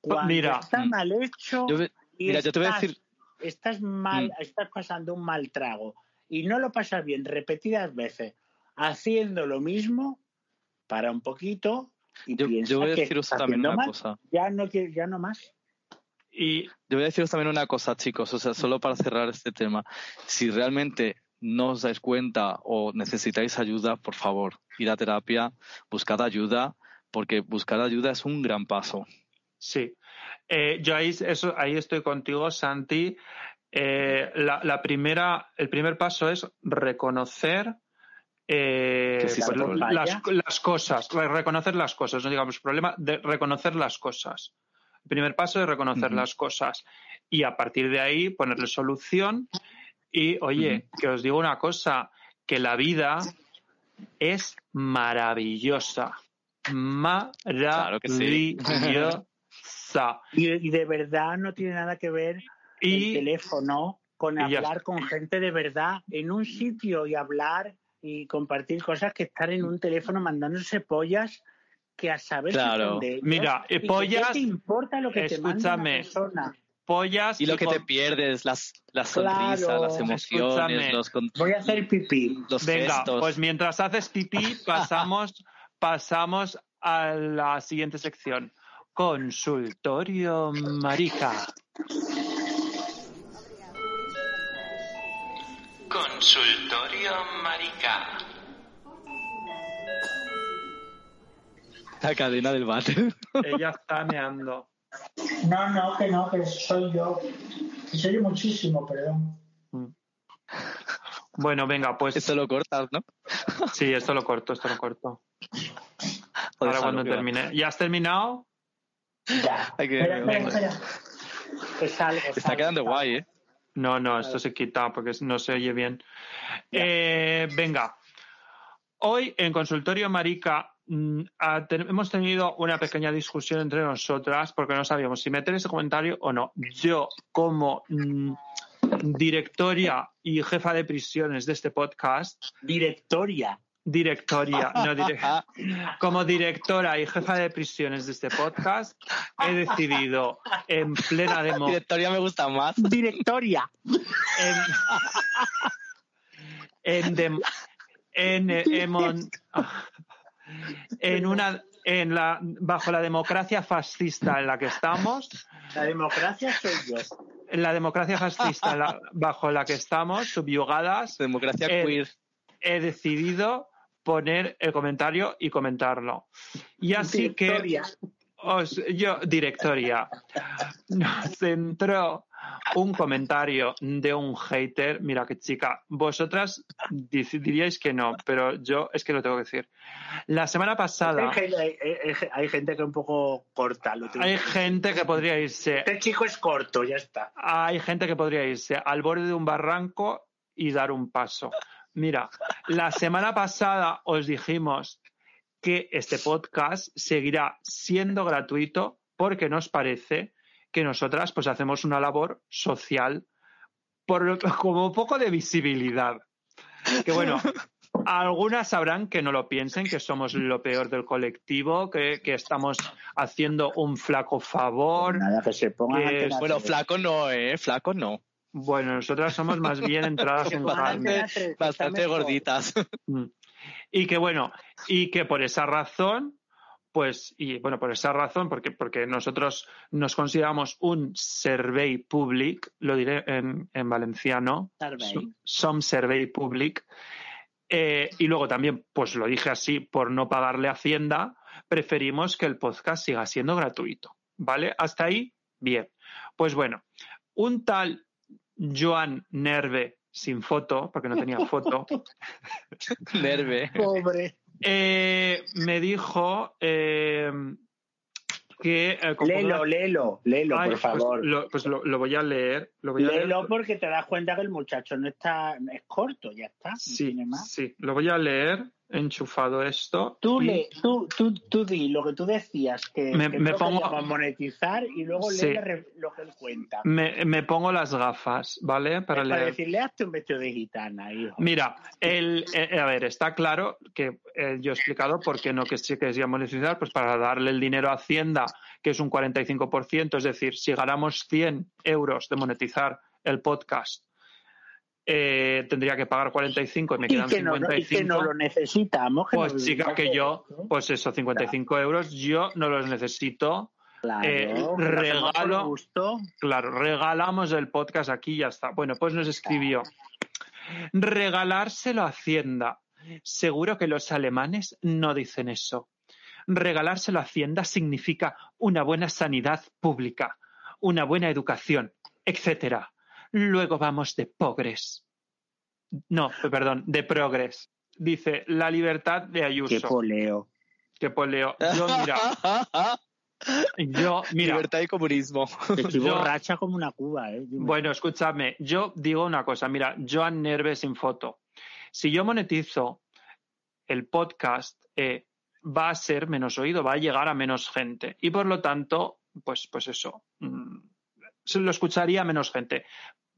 Cuando Mira, está mm. mal hecho Yo ve- y mira, yo te voy a decir, estás mal, Mm. estás pasando un mal trago y no lo pasas bien repetidas veces haciendo lo mismo, para un poquito y yo, piensa yo voy a que deciros estás también una mal. cosa. Ya no quiero, ya no más. Y Yo voy a deciros también una cosa, chicos, o sea, solo para cerrar este tema. Si realmente no os dais cuenta o necesitáis ayuda, por favor, id a terapia, buscad ayuda, porque buscar ayuda es un gran paso. Sí, Eh, yo ahí, eso, ahí estoy contigo, Santi. Eh, la, la primera, el primer paso es reconocer eh, pues, las, las cosas, re- reconocer las cosas, no digamos problema, de reconocer las cosas. El primer paso es reconocer las cosas y a partir de ahí ponerle solución. Y oye, que os digo una cosa, que la vida es maravillosa. Claro que sí. Y, y de verdad no tiene nada que ver el Y teléfono con hablar con gente de verdad en un sitio y hablar y compartir cosas que estar en un teléfono mandándose pollas que a saber si Claro. son de ellos. Mira, ¿Y qué pollas- te importa lo que te manda una escúchame. persona? pollas Y lo que te pierdes, las, las Claro, sonrisas, las emociones, escúchame. los, con- Voy a hacer pipí. los Venga, gestos. pues mientras haces pipí, pasamos, pasamos a la siguiente sección. Consultorio Marica. Consultorio Marica. La cadena del váter. Ella está meando. No, no, que no, que soy yo. Que soy muchísimo, perdón. Bueno, venga, pues Esto lo cortas, ¿no? sí, esto lo corto, esto lo corto. Ahora cuando termine. ¿Ya has terminado? Ya. Hay que- espera, espera, espera. Que salgo, Está quedando guay, ¿eh? No, no, esto se quita porque no se oye bien. Eh, venga, hoy en Consultorio Marica mm, ten- hemos tenido una pequeña discusión entre nosotras porque no sabíamos si meter ese comentario o no. Yo, como mm, directoria y jefa de prisiones de este podcast, Directoria. Directoria, no dire- como directora y jefa de prisiones de este podcast, he decidido en plena democracia Directoria me gusta más. Directoria. en, en, dem- en, emon- en una en la bajo la democracia fascista en la que estamos La democracia soy yo. en la democracia fascista en la- bajo la que estamos subyugadas Democracia Eh, queer. he decidido poner el comentario y comentarlo y así que os, yo, directoria, nos entró un comentario de un hater. Mira qué chica, vosotras diríais que no, pero yo es que lo tengo que decir. La semana pasada Hay, gente- hay- hay- hay gente que es un poco corta. Lo tengo hay que gente que podría irse, Este chico es corto, ya está. hay gente que podría irse al borde de un barranco y dar un paso. Mira, la semana pasada os dijimos que este podcast seguirá siendo gratuito porque nos parece que nosotras pues hacemos una labor social por lo- como un poco de visibilidad. Que bueno, algunas sabrán que no lo piensen, que somos lo peor del colectivo, que, que estamos haciendo un flaco favor. Nada, que se pongan que Bueno, flaco no, ¿eh? Flaco no. Bueno, nosotras somos más bien entradas en Bastante- carne. Bastante mejor. gorditas. Mm. Y que bueno, y que por esa razón, pues, y bueno, por esa razón, porque, porque nosotros nos consideramos un servei públic, lo diré en, en valenciano, Servei. so- som servei públic, eh, y luego también, pues lo dije así, por no pagarle Hacienda, preferimos que el podcast siga siendo gratuito. ¿Vale? Hasta ahí, bien. Pues bueno, un tal Joan Nerve, sin foto, porque no tenía foto, Nerve. Pobre. eh, me dijo eh, que... eh, léelo, léelo, Ay, por pues favor. lo, pues lo- lo voy a leer. Lo voy a leer. léelo porque te das cuenta que el muchacho no está, es corto, ya está. no Sí, tiene más. sí, lo voy a leer enchufado esto. Tú, y- le, tú, tú, tú di lo que tú decías, que, Me- que me pongo- queríamos monetizar y luego Sí. lee lo que él cuenta. me, me pongo las gafas, ¿vale? Para Para leer. decirle, hazte un vestido de gitana, hijo. Mira, el, eh, a ver, está claro que eh, yo he explicado por qué no que sí que quería monetizar, pues para darle el dinero a Hacienda, que es un 45%, es decir, si ganamos 100 euros de monetizar el podcast, eh, tendría que pagar 45 y me Y quedan que, no, y 55. que no lo necesitamos. que pues no chica, que yo, pues eso, 55 euros, yo no los necesito. Claro, eh, regalo- gusto. Claro, regalamos el podcast aquí y ya está. Bueno, pues nos escribió. Regalárselo a Hacienda. Seguro que los alemanes no dicen eso. Regalárselo a Hacienda significa una buena sanidad pública, una buena educación, etcétera. Luego vamos de progres. No, perdón, de progres. Dice la libertad de Qué Ayuso. poleo. Que poleo. Yo, mira, yo, mira. Libertad y comunismo. Estoy Yo- borracha como una cuba, ¿eh? Dime. Bueno, escúchame, yo digo una cosa, mira, Joan Nerve sin foto. Si yo monetizo el podcast, eh, va a ser menos oído, va a llegar a menos gente. Y por lo tanto, pues, pues eso, mm, se lo escucharía menos gente.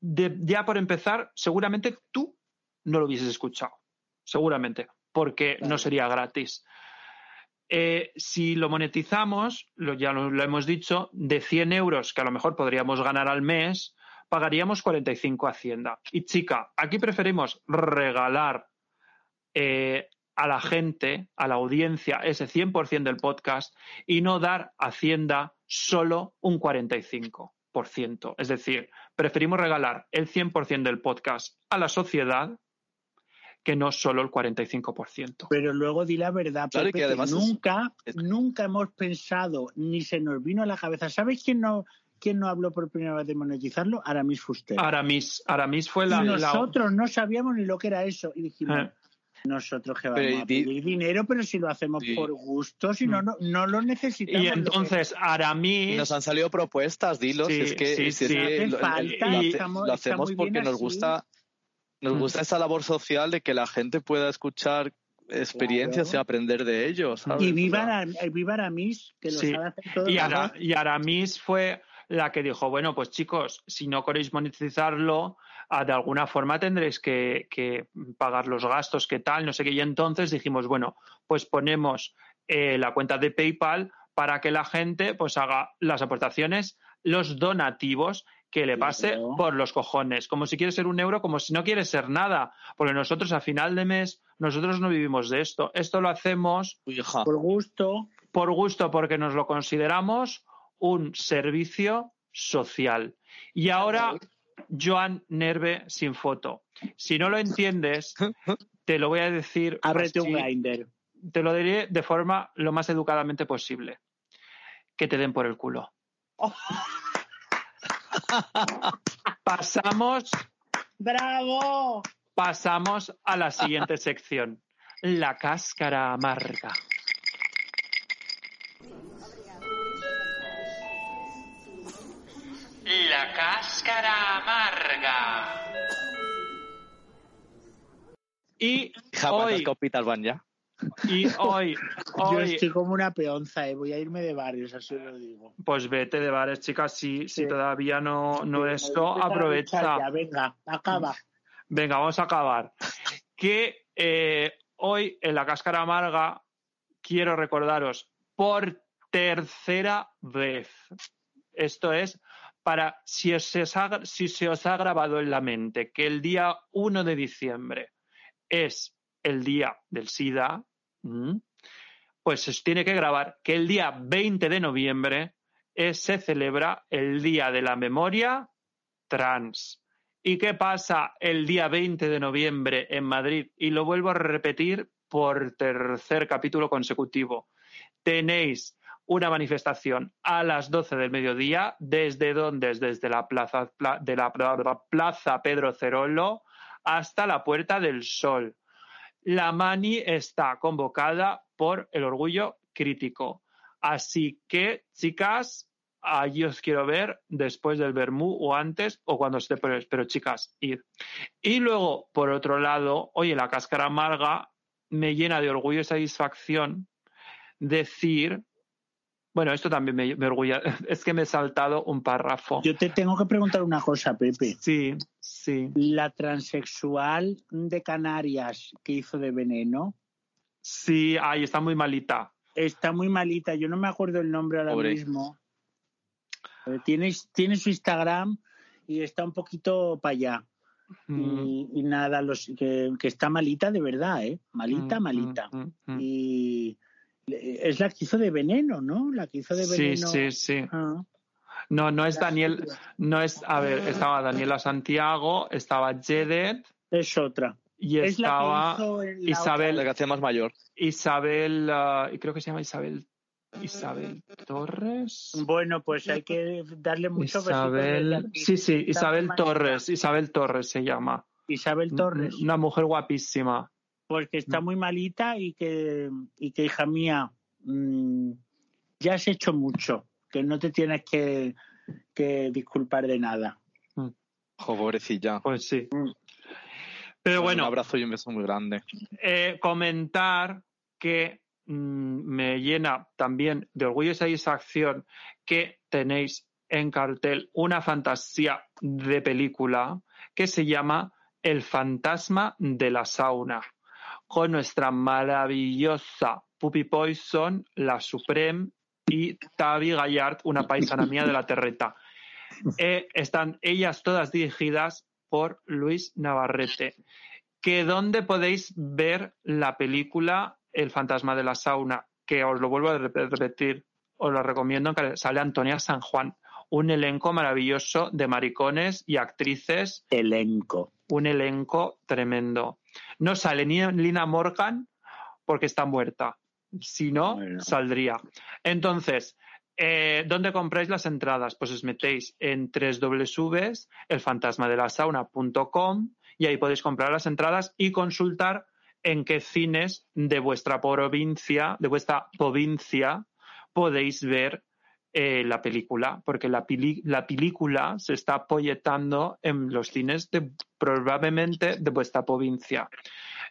De- ya por empezar, seguramente tú no lo hubieses escuchado, seguramente, porque Claro. no sería gratis. Eh, si lo monetizamos, lo, ya lo, lo hemos dicho, de 100 euros que a lo mejor podríamos ganar al mes, pagaríamos 45 a Hacienda. Y chica, aquí preferimos regalar eh, a la gente, a la audiencia, ese 100% del podcast y no dar a Hacienda solo un 45%. Es decir, preferimos regalar el 100% del podcast a la sociedad que no solo el 45%. Pero luego di la verdad, Claro, y Pepe, que que además nunca, es- nunca hemos pensado, ni se nos vino a la cabeza. ¿Sabes quién no, quién no habló por primera vez de monetizarlo? Aramis Fuster. Aramis, Aramis fue y la, la- nosotros no sabíamos ni lo que era eso. Y dijimos, Eh. Nosotros que Pero vamos a di- pedir dinero, pero si lo hacemos Sí. por gusto, si no, no, no lo necesitamos. Y entonces Aramis nos han salido propuestas, dilos. Sí, si es que, sí, si es sí. que Hace lo, falta, lo hace- estamos- lo está hacemos porque nos así. gusta, nos Mm. gusta esa labor social de que la gente pueda escuchar experiencias Claro. y aprender de ellos. ¿sabes? Y viva, Ara- eh, viva Aramis, que lo Sí. sabe hacer todo. Y, el Ara- y Aramis fue la que dijo, bueno, pues chicos, si no queréis monetizarlo, de alguna forma tendréis que, que pagar los gastos, qué tal, no sé qué. Y entonces dijimos, bueno, pues ponemos eh, la cuenta de PayPal para que la gente pues haga las aportaciones, los donativos que le pase Claro. por los cojones, como si quiere ser un euro, como si no quiere ser nada, porque nosotros a final de mes, nosotros no vivimos de esto, esto lo hacemos hija. Por gusto. por gusto porque nos lo consideramos un servicio social. Y ahora, Joan Nerve sin foto. Si no lo entiendes, te lo voy a decir. Ábrete así, un grinder. Te lo diré de forma lo más educadamente posible. Que te den por el culo. Pasamos, ¡Bravo! pasamos a la siguiente sección. La cáscara amarga. La cáscara amarga. Y Hija, ¿cuántas hoy, copitas van ya? y hoy, Yo hoy, estoy como una peonza, eh. voy a irme de barrios, así lo digo. pues vete de bares, chicas, si, si Sí. todavía no, no Sí, esto, a aprovecha. ya, venga, acaba. Venga, vamos a acabar. Que eh, hoy en la cáscara amarga quiero recordaros por tercera vez. Esto es para si, se os ha, se grabado en la mente que el día 1 de diciembre es el día del SIDA, pues os tiene que grabar que el día 20 de noviembre es- se celebra el Día de la Memoria Trans. ¿Y qué pasa el día 20 de noviembre en Madrid? Y lo vuelvo a repetir por tercer capítulo consecutivo. Tenéis una manifestación a las 12 del mediodía. ¿Desde dónde? Desde la plaza, pla- de la, pla- plaza Pedro Cerolo hasta la Puerta del Sol. La mani está convocada por el orgullo crítico. Así que, chicas, allí os quiero ver después del Bermú o antes o cuando esté por pero chicas, id. Y luego, por otro lado, oye, la cáscara amarga me llena de orgullo y satisfacción decir, bueno, esto también me, me orgulla, es que me he saltado un párrafo. Yo te tengo que preguntar una cosa, Pepe. Sí, sí. La transexual de Canarias que hizo de veneno Sí, ay, está muy malita. está muy malita. Yo no me acuerdo el nombre ahora Pobre. mismo. Eh, Tiene, tiene su Instagram y está un poquito para allá. Mm, Y, y nada, los, que, que está malita de verdad, ¿eh? Malita, mm, malita. mm, mm, mm. Y es la que hizo de veneno, ¿no? La que hizo de Sí, veneno. sí, sí. Ah, No, no es la- Daniel, no es, a ver, estaba Daniela Santiago, estaba Jedet Es otra. y es la estaba la Isabel- La que hacía más mayor. Isabel, ah, y creo que se llama Isabel, Isabel Torres. Bueno, pues hay que darle mucho Isabel, sí, sí, Isabel Torres, Isabel Torres se llama. Isabel Torres. Una mujer guapísima. Pues que Mm. está muy malita y que, y que hija mía, mm, ya has hecho mucho, que no te tienes que, que disculpar de nada. Jo, pobrecilla. Pues sí. Mm. Pero Un bueno, abrazo y un beso muy grande. eh, comentar que mm, me llena también de orgullo y satisfacción que tenéis en cartel una fantasía de película que se llama El fantasma de la sauna, con nuestra maravillosa Puppy Poison, la Supreme y Tavi Gallard, una paisana mía de la Terreta. Eh, están ellas todas dirigidas por Luis Navarrete. ¿Que dónde podéis ver la película El fantasma de la sauna? Que os lo vuelvo a rep- repetir, os lo recomiendo, que sale Antonia San Juan. Un elenco maravilloso de maricones y actrices, Elenco. un elenco tremendo. No sale ni Lina Morgan porque está muerta. Si no, Bueno. saldría. Entonces, eh, ¿dónde compráis las entradas? Pues os metéis en www.elfantasmadelasauna.com y ahí podéis comprar las entradas y consultar en qué cines de vuestra provincia, de vuestra provincia, podéis ver eh, la película, porque la, la película se está proyectando en los cines de probablemente de vuestra provincia.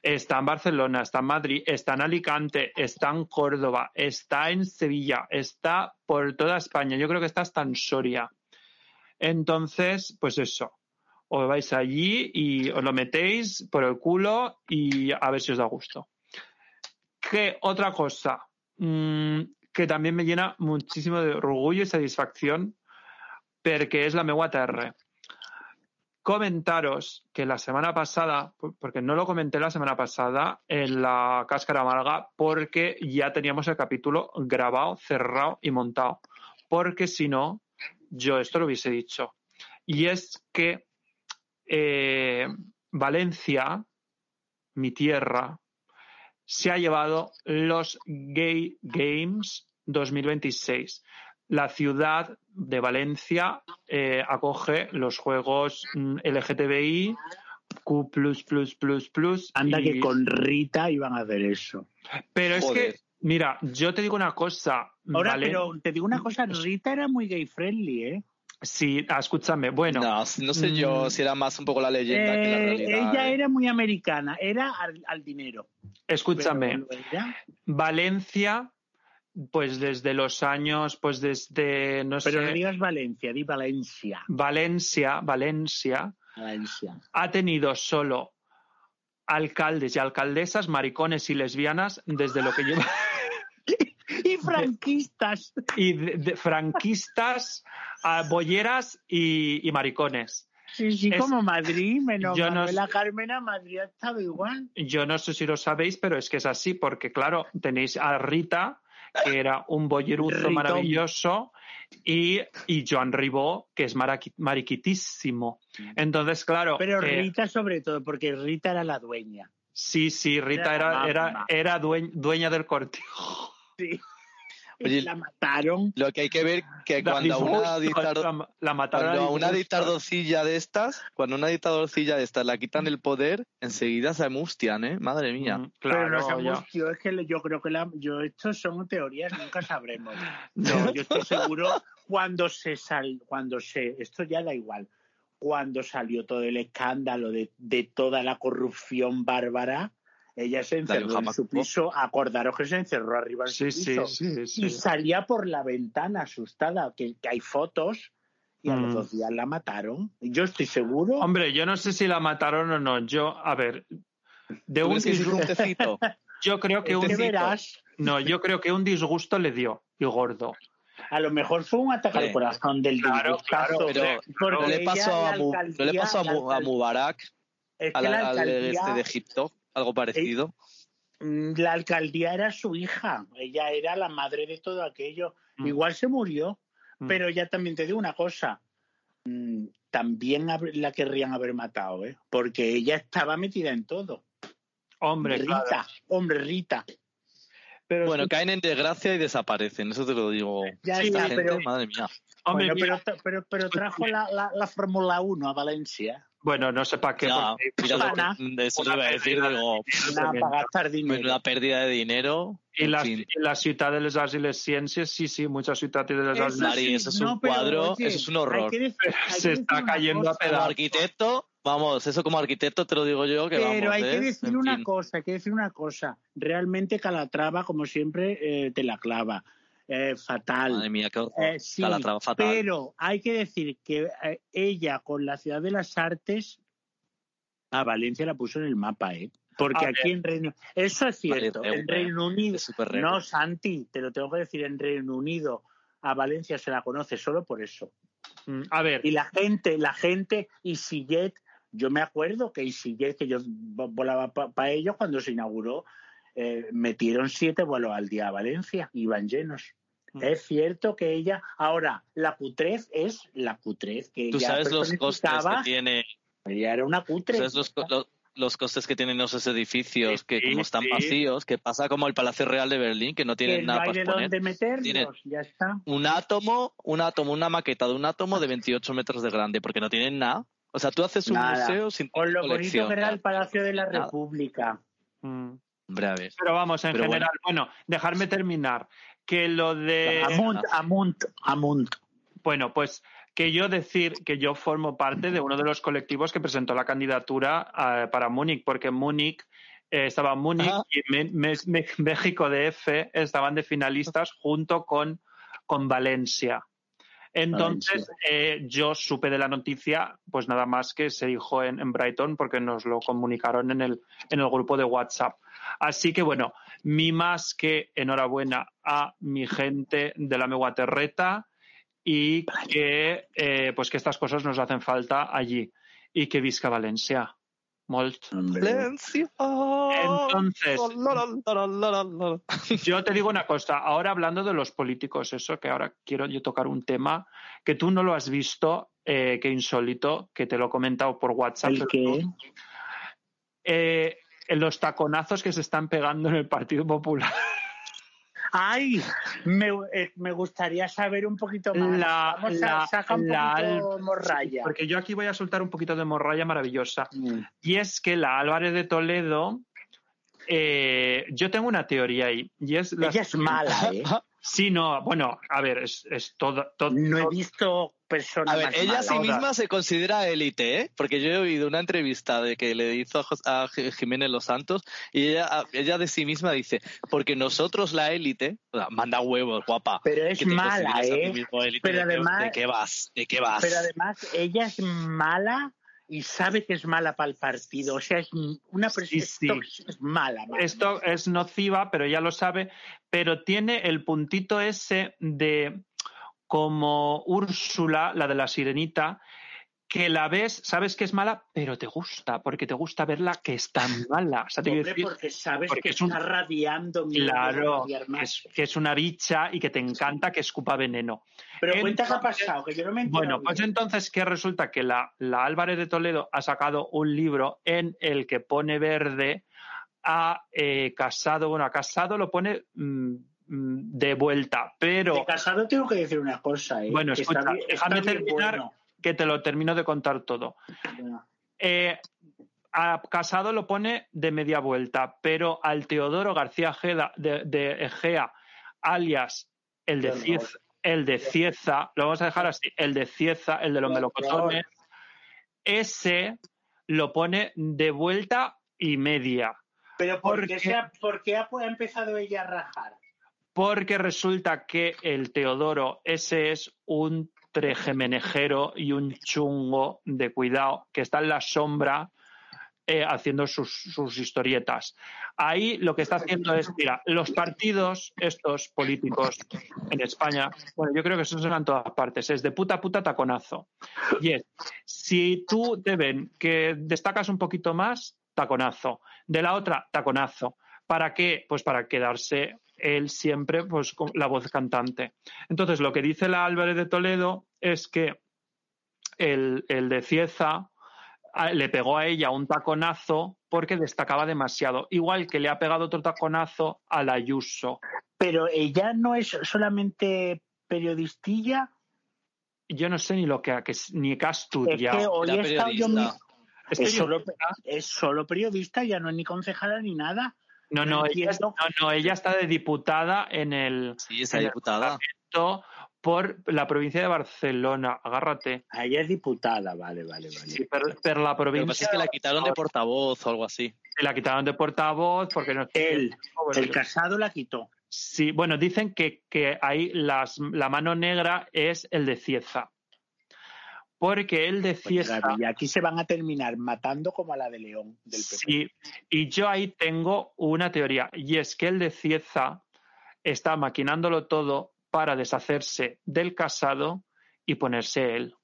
Está en Barcelona, está en Madrid, está en Alicante, está en Córdoba, está en Sevilla, está por toda España. Yo creo que está hasta en Soria. Entonces, pues eso. Os vais allí y os lo metéis por el culo y a ver si os da gusto. ¿Qué otra cosa? Mm, que también me llena muchísimo de orgullo y satisfacción porque es la terra. Comentaros que la semana pasada, porque no lo comenté la semana pasada en la cáscara amarga, porque ya teníamos el capítulo grabado, cerrado y montado. Porque si no, yo esto lo hubiese dicho. Y es que eh, Valencia, mi tierra, se ha llevado los Gay Games 2026. La ciudad de Valencia eh, acoge los juegos mm, LGTBI, Q+++++. Anda y- que con Rita iban a hacer eso. Pero es que, mira, yo te digo una cosa. Ahora, pero te digo una cosa, Rita era muy gay friendly, ¿eh? Sí, escúchame. Bueno, No, no sé yo Mm. si era más un poco la leyenda que la Eh, realidad. ella eh. era muy americana, era al, al dinero. escúchame. Valencia, pues desde los años, pues desde, no pero sé, no digas Valencia, di Valencia. Valencia, Valencia, Valencia. ha tenido solo alcaldes y alcaldesas, maricones y lesbianas desde lo que lleva Y franquistas. y de- de franquistas, a bolleras y, y maricones. Sí, sí, Es- como Madrid, menos yo no sé- Carmena, Madrid ha estado igual. Yo no sé si lo sabéis, pero es que es así, porque claro, tenéis a Rita, que era un bolleruzo maravilloso, y, y Joan Ribó, que es mariquitísimo. Entonces, claro, Pero eh, Rita sobre todo, porque Rita era la dueña. sí, sí, Rita Era era, era, mamá. era due- dueña del cortijo. Sí. Oye, la mataron. Lo que hay que ver que cuando a una dictador- la, la mataron Cuando a una dictadorcilla de estas, cuando una dictadorcilla de estas la quitan el poder, enseguida se amustian, ¿eh? Madre mía. Mm, pero no claro, sabemos, yo es que yo creo que la, yo estos son teorías, nunca sabremos. No, yo estoy seguro cuando se sal, cuando se, esto ya da igual, cuando salió todo el escándalo de, de toda la corrupción bárbara, Ella se encerró en su piso, acordaros que se encerró arriba en su Sí, sí, piso. sí, sí. Y salía por la ventana asustada, que, que hay fotos, y a los Mm. dos días la mataron. Yo estoy seguro. Hombre, yo no sé si la mataron o no. Yo, a ver, de ¿Tú un disgusto, yo creo que un verás, no, yo creo que un disgusto le dio y gordo. a lo mejor fue un ataque al corazón del Claro, disgustazo, claro, Pero porque ¿no le pasó, a, Mu- ¿no le alcaldía- pasó a, la Mu- a alcal- Mubarak, es al, este de Egipto? Algo parecido. mm, la alcaldía era su hija, ella era la madre de todo aquello. Mm. Igual se murió, Mm. pero ya también te digo una cosa, también la querrían haber matado, ¿eh? porque ella estaba metida en todo. Hombre, Rita, claro. hombre, Rita. Pero Bueno, sí, caen en desgracia y desaparecen, eso te lo digo. Ya Esta está, gente, pero- madre mía. Hombre, bueno, pero, pero, pero trajo la, la, la Fórmula 1 a Valencia. bueno, no sé para qué. Ya, porque- mira lo que- de eso te iba a decir, de digo, para gastar dinero. menuda pérdida de dinero. Y la, y la ciudad de les arts y les ciències, sí, sí, muchas ciudades de les arts y Eso les Mari, eso es no, un pero, cuadro, oye, eso es un horror. hay que decir- hay que Se está una cayendo a cosa, Como pedazos. arquitecto, vamos, eso como arquitecto te lo digo yo, que Pero vamos, hay que ¿eh? decir En una fin. cosa, hay que decir una cosa. Realmente Calatrava, como siempre, eh, te la clava. Eh, fatal. Madre mía, qué horror. Eh, sí, Calatrava fatal. pero hay que decir que eh, ella con la Ciudad de las Artes a Valencia la puso en el mapa, ¿eh? Porque A aquí en Reino Eso es cierto. Vale, en re- Reino Unido. No, Santi, te lo tengo que decir. En Reino Unido a Valencia se la conoce solo por eso. Mm, A ver, Y la gente, la gente, EasyJet, yo me acuerdo que EasyJet, que yo vo- volaba para ellos cuando se inauguró, eh, metieron siete vuelos al día a Valencia, iban llenos. Mm. Es cierto que ella, ahora, la cutrez es la cutrez, que Tú ella sabes los costes que tiene, ella era una tú cutre. sabes los, co- lo- los costes que tienen esos edificios, Sí, que como están sí. vacíos, que pasa como el Palacio Real de Berlín, que no que tienen no nada hay para de exponer. dónde meterlos, Tienen- ya está. Un átomo, un átomo, una maqueta de un átomo de 28 metros de grande, porque no tienen nada. O sea, tú haces un Nada. museo sin Con lo bonito colección. que era el Palacio de la Nada. República. mm, pero vamos, en Pero general, bueno. dejarme terminar. Que lo de. Amunt, amunt, amunt. Bueno, pues que yo decir que yo formo parte de uno de los colectivos que presentó la candidatura eh, para Múnich, porque Múnich eh, estaba Múnich y Me- Me- Me- México DF estaban de finalistas junto con, con Valencia. Entonces, eh, yo supe de la noticia, pues nada más que se dijo en, en Brighton, porque nos lo comunicaron en el, en el grupo de WhatsApp. Así que bueno, mi más que enhorabuena a mi gente de la Megua Terreta y que, eh, pues que estas cosas nos hacen falta allí. Y que visca Valencia. Molt. Valencia. Entonces. Yo te digo una cosa, ahora hablando de los políticos, eso que ahora quiero yo tocar un tema que tú no lo has visto, eh, que insólito, que te lo he comentado por WhatsApp. ¿El qué? Eh, los taconazos que se están pegando en el Partido Popular. Ay, me, eh, me gustaría saber un poquito más. La- Vamos a la- un la- poquito morralla. Porque yo aquí voy a soltar un poquito de morralla maravillosa. Mm. Y es que la Álvarez de Toledo, eh, yo tengo una teoría ahí. Y es la- Ella es mala, ¿eh? Sí, no, bueno, a ver, es, es todo, todo- No he visto personas A ver, más ella a malas. sí misma se considera élite, ¿eh? Porque yo he oído una entrevista de que le hizo a, Jiménez Los Santos y ella, ella de sí misma dice, porque nosotros la élite, o sea, manda huevos, guapa. Pero es mala, consideras a ti ¿eh? mismo élite, Pero ¿de qué- además- ¿De qué vas? ¿De qué vas? Pero además, ella es mala y sabe que es mala para el partido. O sea, es una persona Sí, sí. es mala. mala. esto es nociva, pero ella lo sabe, pero tiene el puntito ese de como Úrsula, la de la sirenita, que la ves, sabes que es mala, pero te gusta, porque te gusta verla que es tan mala. O sea, te Hombre, decir, porque sabes porque que es un- está radiando claro, que es, que es una bicha y que te encanta que escupa veneno. Pero cuenta qué ha Entonces- pasado, que yo no me Bueno, pues entonces que resulta que la, la Álvarez de Toledo ha sacado un libro en el que pone verde a eh, Casado, bueno, a Casado lo pone mm, de vuelta, pero De casado tengo que decir una cosa, ¿eh? Bueno, escucha, está está déjame bien terminar. bueno. que te lo termino de contar todo. Eh, a Casado lo pone de media vuelta, pero al Teodoro García Ejeda- de, de Egea, alias el de. Cieza, el de Cieza, lo vamos a dejar así, el de Cieza, el de los melocotones, ese lo pone de vuelta y media. Pero ¿por Porque- qué, ha empezado ella a rajar? Porque resulta que el Teodoro, ese es un trejemenejero y un chungo de cuidado que está en la sombra eh, haciendo sus, historietas. Ahí lo que está haciendo es, mira, los partidos, estos políticos en España, bueno, yo creo que eso son en todas partes, es de puta puta taconazo. Y es, si tú te ven que destacas un poquito más, taconazo. De la otra, taconazo. ¿Para qué? Pues para quedarse él siempre pues, con la voz cantante. Entonces, lo que dice la Álvarez de Toledo es que el, el de Cieza le pegó a ella un taconazo porque destacaba demasiado, igual que le ha pegado otro taconazo a la Ayuso. Pero ella no es solamente periodistilla. Yo no sé ni lo que, que es- ni que ha Es que estudiado. hoy Era he estado yo periodista. mi- Es es, que solo, es solo periodista, ya no es ni concejala ni nada. No, no, no ella, no, no, ella está de diputada en el Sí, el diputada. Por la provincia de Barcelona. Agárrate. Ah, Ella es diputada, vale, vale, vale. Sí, pero, pero la Lo que provincia pasa es que la quitaron de portavoz o algo así. la quitaron de portavoz porque no Él, Bueno, el casado la quitó. Sí, bueno, dicen que, que ahí las, la mano negra es el de Cieza. Porque el de Pues Cieza, maravilla. Aquí se van a terminar matando como a la de León del PP. sí, y yo ahí tengo una teoría, y es que el de Cieza está maquinándolo todo para deshacerse del casado y ponerse él.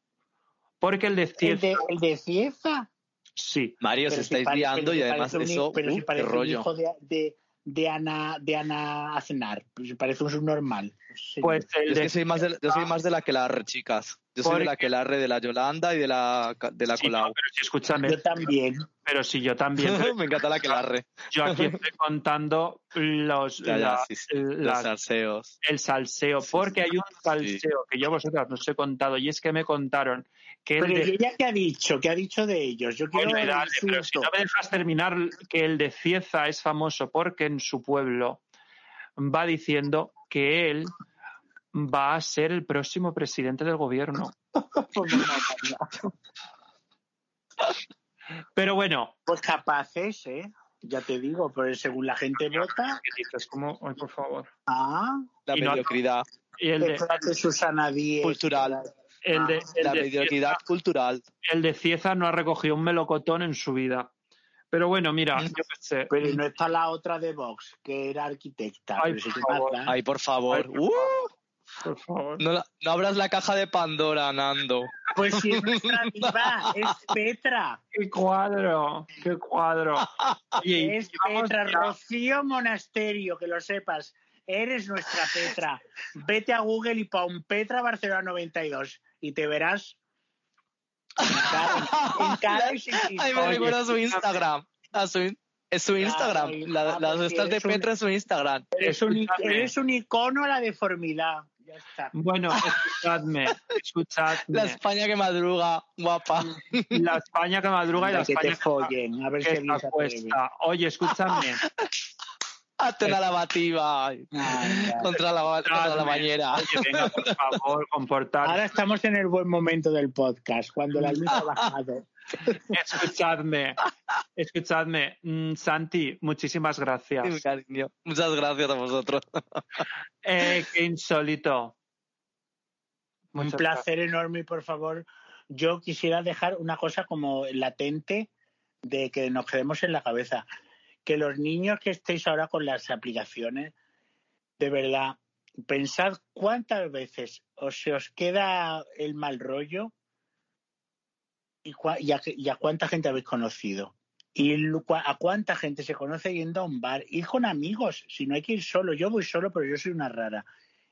Porque el de ¿El Cieza, de, el de Cieza? sí, Mario, os Pero si estáis liando y además un eso, pero si uh, parece un rollo. hijo de, de, de Ana, de Ana Aznar. Pues parece un subnormal. Sí. pues el Yo es de que soy más de, yo soy más de la que la re, chicas. Yo soy de la que la re de la Yolanda y de la, de la sí, no, pero si escúchame, yo también. pero si yo también Me encanta la que la re. Yo aquí estoy contando los, Ya, ya, la- sí, sí, las- Los salseos. el salseo, Sí, porque sí. hay un salseo que yo a vosotras no os he contado y es que me contaron que el Pero de... ¿y ella qué ha dicho? ¿Qué ha dicho de ellos? Yo quiero Bueno, el dale, pero si no me dejas terminar, que el de Cieza es famoso porque en su pueblo va diciendo que él va a ser el próximo presidente del gobierno. Pues. Pero bueno, Pues capaces, ¿eh? Ya te digo, pero según la gente vota, ¿qué dices? ¿Cómo? Ay, por favor. ah, La Y no- mediocridad Y el de, Susana Díez. cultural. el de, el La de mediocridad Cieza- cultural. el de Cieza no ha recogido un melocotón en su vida. Pero bueno, mira, yo qué sé. Pero no está la otra de Vox, que era arquitecta. Ay, por favor. Ay, por favor. Ay, por Uh, Por favor. no, la- no abras la caja de Pandora, Nando. Pues si es nuestra diva, es Petra. ¡Qué cuadro! ¡Qué cuadro! Oye, Es Petra, ya- Rocío Monasterio, que lo sepas. Eres nuestra Petra. Vete a Google y pon Petra Barcelona 92 y te verás en cara, en cara y sin Ay, me recuerda a su Instagram. A su, es su Instagram. Ay, La- ah, las pues estas de es un- Petra en su Instagram. Eres un, eres un icono a la deformidad. Ya está. Bueno, escuchadme, escuchadme. La España que madruga, guapa. La España que madruga y la que España te follen, a ver que si está puesta. Oye, escúchame. Hazte una lavativa ay, ya. contra la, contra la bañera. Oye, venga, por favor, comportar. Ahora estamos en el buen momento del podcast, cuando la luz ha bajado. Escuchadme, escuchadme. Mm, Santi, muchísimas Sí, gracias. cariño. Muchas gracias a vosotros. Eh, qué insólito. Un placer enorme y por favor, yo quisiera dejar una cosa como latente de que nos quedemos en la cabeza. Que los niños que estéis ahora con las aplicaciones, de verdad, pensad cuántas veces os, se os queda el mal rollo y, cua- y a, y a cuánta gente habéis conocido. Y a cuánta gente se conoce yendo a un bar. Id con amigos, si no hay que ir solo. Yo voy solo, pero yo soy una rara.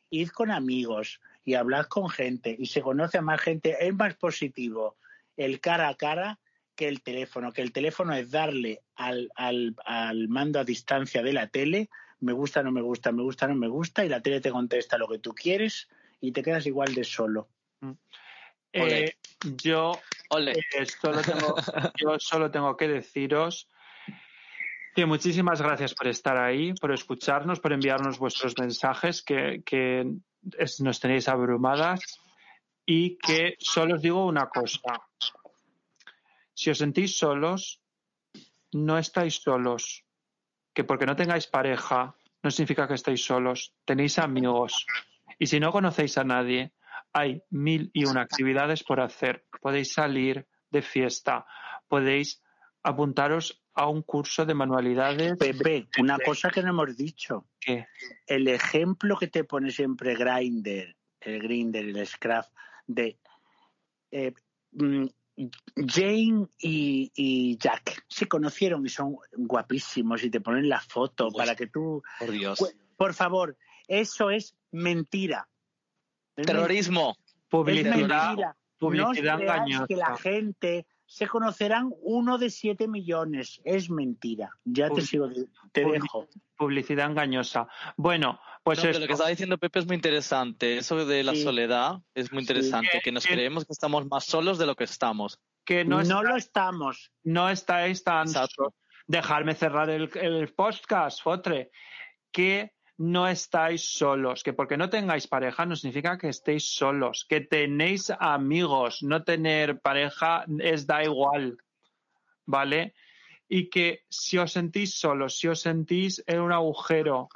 Id con amigos y hablad con gente y se conoce a más gente. Es más positivo el cara a cara que el teléfono, que el teléfono es darle al, al, al mando a distancia de la tele, me gusta, no me gusta, me gusta, no me gusta, y la tele te contesta lo que tú quieres y te quedas igual de solo. Eh, yo. Eh, solo tengo, yo solo tengo que deciros que muchísimas gracias por estar ahí, por escucharnos, por enviarnos vuestros mensajes, que, que es- nos tenéis abrumadas y que solo os digo una cosa. Si os sentís solos, no estáis solos. que porque no tengáis pareja no significa que estéis solos, tenéis amigos. Y si no conocéis a nadie, hay mil y una actividades por hacer. Podéis salir de fiesta, podéis apuntaros a un curso de manualidades. Pepe, una cosa que no hemos dicho. ¿Qué? El ejemplo que te pone siempre Grinder, el Grinder, el Scraft, de eh, mm, Jane y, y, Jack se conocieron y son guapísimos y te ponen la foto para que tú... Por Dios. Por favor, eso es mentira. Terrorismo. Publicidad, publicidad no engañosa. que la gente se conocerán uno de siete millones. Es mentira. Ya te sigo, te dejo. Publicidad engañosa. Bueno, pues No, pero esto. lo que estaba diciendo Pepe es muy interesante. Eso de la Sí. soledad es muy interesante, Sí. que nos creemos que estamos más solos de lo que estamos. que no, No, está- lo estamos. no estáis tan Exacto. dejarme cerrar el, el podcast, Fotre, que no estáis solos, que porque no tengáis pareja no significa que estéis solos, que tenéis amigos, no tener pareja es da igual, ¿vale? Y que si os sentís solos, si os sentís en un agujero,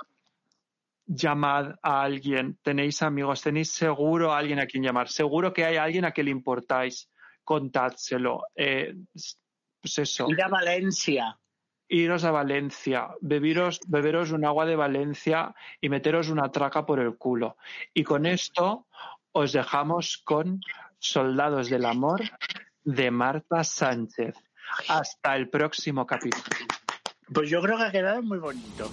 llamad a alguien, tenéis amigos, tenéis seguro a alguien a quien llamar, seguro que hay alguien a quien le importáis, contádselo. Eh, pues eso. Ir a Valencia. Iros a Valencia, bebiros, beberos un agua de Valencia y meteros una traca por el culo. Y con esto os dejamos con Soldados del Amor de Marta Sánchez. Hasta el próximo capítulo. Pues yo creo que ha quedado muy bonito.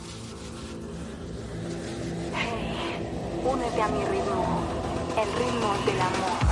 Únete a mi ritmo, el ritmo del amor.